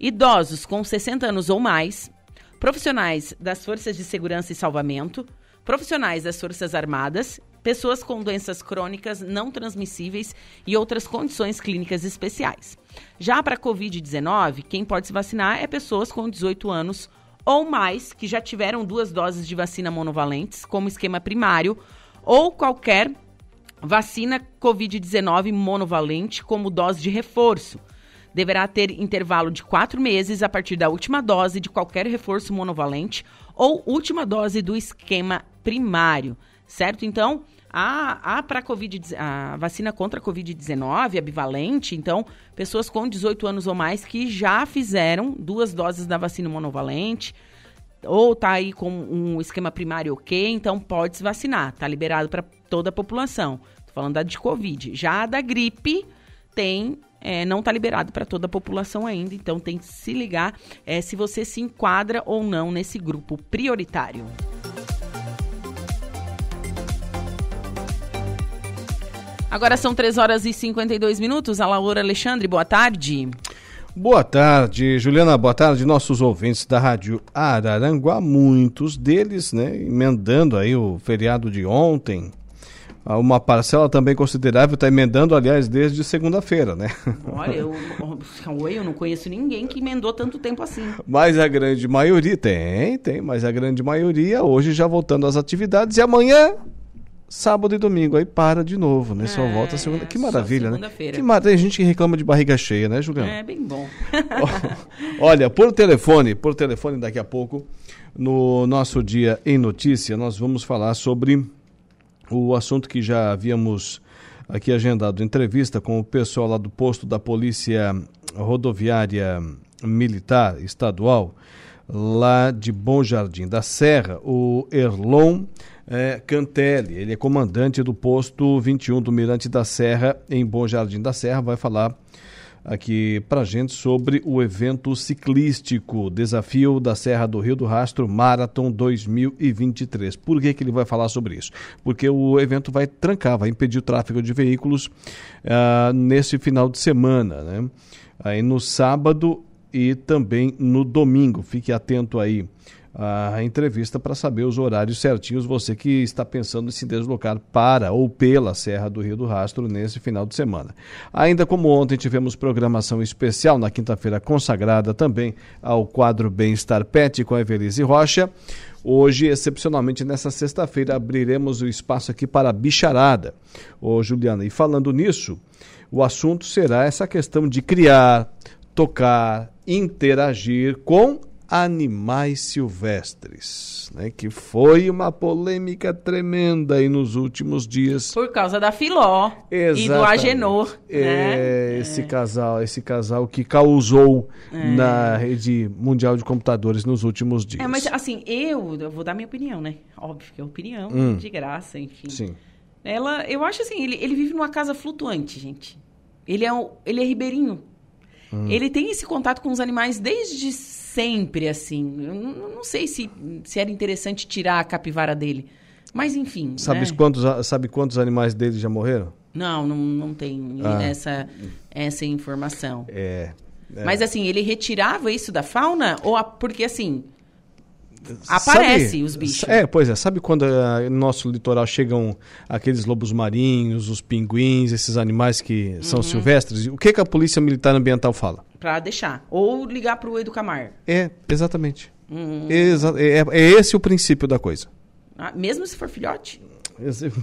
idosos com 60 anos ou mais, profissionais das forças de segurança e salvamento, profissionais das Forças Armadas, pessoas com doenças crônicas não transmissíveis e outras condições clínicas especiais. Já para a Covid-19, quem pode se vacinar é pessoas com 18 anos ou mais que já tiveram duas doses de vacina monovalentes, como esquema primário, ou qualquer vacina Covid-19 monovalente como dose de reforço. Deverá ter intervalo de quatro meses a partir da última dose de qualquer reforço monovalente ou última dose do esquema primário. certo? Então, a, a, pra COVID, a vacina contra a Covid-19, a bivalente, então, pessoas com 18 anos ou mais que já fizeram duas doses da vacina monovalente, ou tá aí com um esquema primário ok, então pode se vacinar, tá liberado para toda a população. Tô falando da de Covid. Já a da gripe tem é, não está liberado para toda a população ainda, então tem que se ligar é, se você se enquadra ou não nesse grupo prioritário. Agora são 3 horas e 52 minutos. A Laura Alexandre, boa tarde. Boa tarde, Juliana. Boa tarde, nossos ouvintes da Rádio Araranguá. Muitos deles, né, emendando aí o feriado de ontem. Ah, uma parcela também considerável está emendando, aliás, desde segunda-feira, né? Olha, eu, eu não conheço ninguém que emendou tanto tempo assim. Mas a grande maioria, tem, tem, mas a grande maioria hoje já voltando às atividades e amanhã sábado e domingo, aí para de novo, né? É, só volta segunda. Que maravilha, né? Que mar... Tem gente que reclama de barriga cheia, né, Juliana? É, bem bom. Olha, por telefone, por telefone daqui a pouco, no nosso dia em notícia, nós vamos falar sobre o assunto que já havíamos aqui agendado, entrevista com o pessoal lá do posto da Polícia Rodoviária Militar Estadual, lá de Bom Jardim da Serra, o Erlon é, Cantelli. Ele é comandante do posto 21 do Mirante da Serra, em Bom Jardim da Serra. Vai falar aqui para gente sobre o evento ciclístico Desafio da Serra do Rio do Rastro Marathon 2023. Por que, que ele vai falar sobre isso? Porque o evento vai trancar, vai impedir o tráfego de veículos uh, nesse final de semana, né? Aí no sábado e também no domingo. Fique atento aí a entrevista para saber os horários certinhos. Você que está pensando em se deslocar para ou pela Serra do Rio do Rastro nesse final de semana. Ainda como ontem tivemos programação especial na quinta-feira consagrada também ao quadro Bem-Estar Pet com a Evelise Rocha. Hoje, excepcionalmente nessa sexta-feira, abriremos o espaço aqui para a bicharada. Ô Juliana, e falando nisso, o assunto será essa questão de criar, tocar, interagir com animais silvestres, né, que foi uma polêmica tremenda aí nos últimos dias. Por causa da Filó Exatamente. e do Agenor. É, né? Esse é. casal, esse casal que causou é. na rede mundial de computadores nos últimos dias. É, mas assim, eu, eu vou dar minha opinião, né? Óbvio que é opinião, hum. de graça, enfim. Sim. Ela, eu acho assim, ele, ele vive numa casa flutuante, gente. Ele é, um, ele é ribeirinho. Hum. Ele tem esse contato com os animais desde sempre, assim. Eu não, não sei se, se era interessante tirar a capivara dele. Mas enfim. Sabe, né? quantos, sabe quantos animais dele já morreram? Não, não, não tem ah. essa, essa informação. É, é, Mas assim, ele retirava isso da fauna? ou a, Porque assim. Aparece os bichos. É, pois é. Sabe quando uh, no nosso litoral chegam aqueles lobos marinhos, os pinguins, esses animais que uhum. são silvestres? O que, que a Polícia Militar Ambiental fala? Para deixar. Ou ligar para o Educamar. É, exatamente. Uhum. Exa é, é, esse o princípio da coisa. Ah, mesmo se for filhote?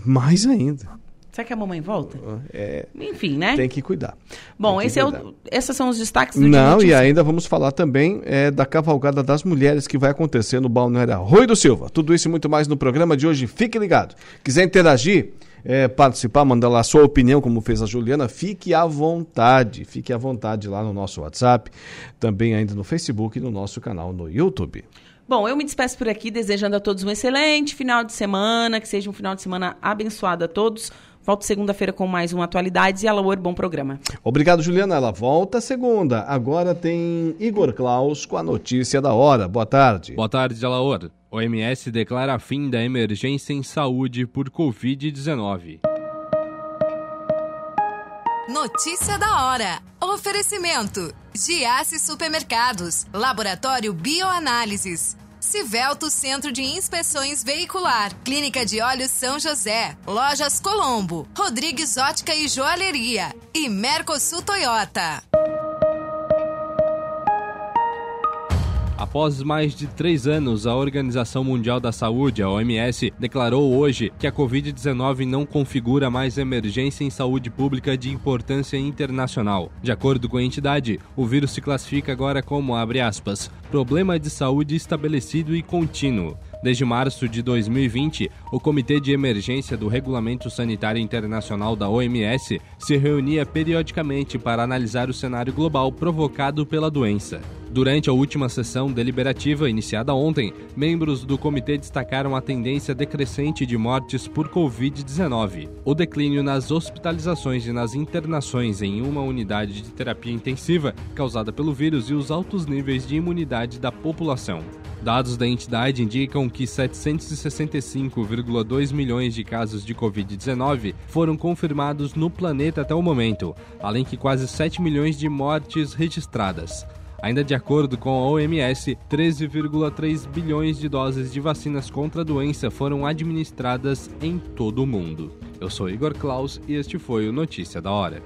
Mais ainda. Será que a mamãe volta? É, Enfim, né? Tem que cuidar. Bom, que esse cuidar. É o, esses são os destaques do Não, e ainda vamos falar também é, da cavalgada das mulheres que vai acontecer no Balneário Rui do Silva. Tudo isso e muito mais no programa de hoje. Fique ligado. Quiser interagir, é, participar, mandar lá a sua opinião, como fez a Juliana, fique à vontade. Fique à vontade lá no nosso WhatsApp, também ainda no Facebook e no nosso canal no YouTube. Bom, eu me despeço por aqui, desejando a todos um excelente final de semana, que seja um final de semana abençoado a todos. Volto segunda-feira com mais um Atualidades e Alaor, bom programa. Obrigado, Juliana. Ela volta segunda. Agora tem Igor Klaus com a notícia da hora. Boa tarde. Boa tarde, Alaor. OMS declara fim da emergência em saúde por Covid-19. Notícia da hora. Oferecimento: Giasse Supermercados, Laboratório Bioanálises. Civelto Centro de Inspeções Veicular, Clínica de Olhos São José, Lojas Colombo, Rodrigues Ótica e Joalheria e Mercosul Toyota. Após mais de três anos, a Organização Mundial da Saúde, a OMS, declarou hoje que a Covid-19 não configura mais emergência em saúde pública de importância internacional. De acordo com a entidade, o vírus se classifica agora como, abre aspas, problema de saúde estabelecido e contínuo Desde março de 2020, o Comitê de Emergência do Regulamento Sanitário Internacional da OMS se reunia periodicamente para analisar o cenário global provocado pela doença. Durante a última sessão deliberativa, iniciada ontem, membros do comitê destacaram a tendência decrescente de mortes por Covid-19, o declínio nas hospitalizações e nas internações em uma unidade de terapia intensiva causada pelo vírus e os altos níveis de imunidade da população. Dados da entidade indicam que 765,2 milhões de casos de Covid-19 foram confirmados no planeta até o momento, além que quase 7 milhões de mortes registradas. Ainda de acordo com a OMS, 13,3 bilhões de doses de vacinas contra a doença foram administradas em todo o mundo. Eu sou Igor Klaus e este foi o Notícia da Hora.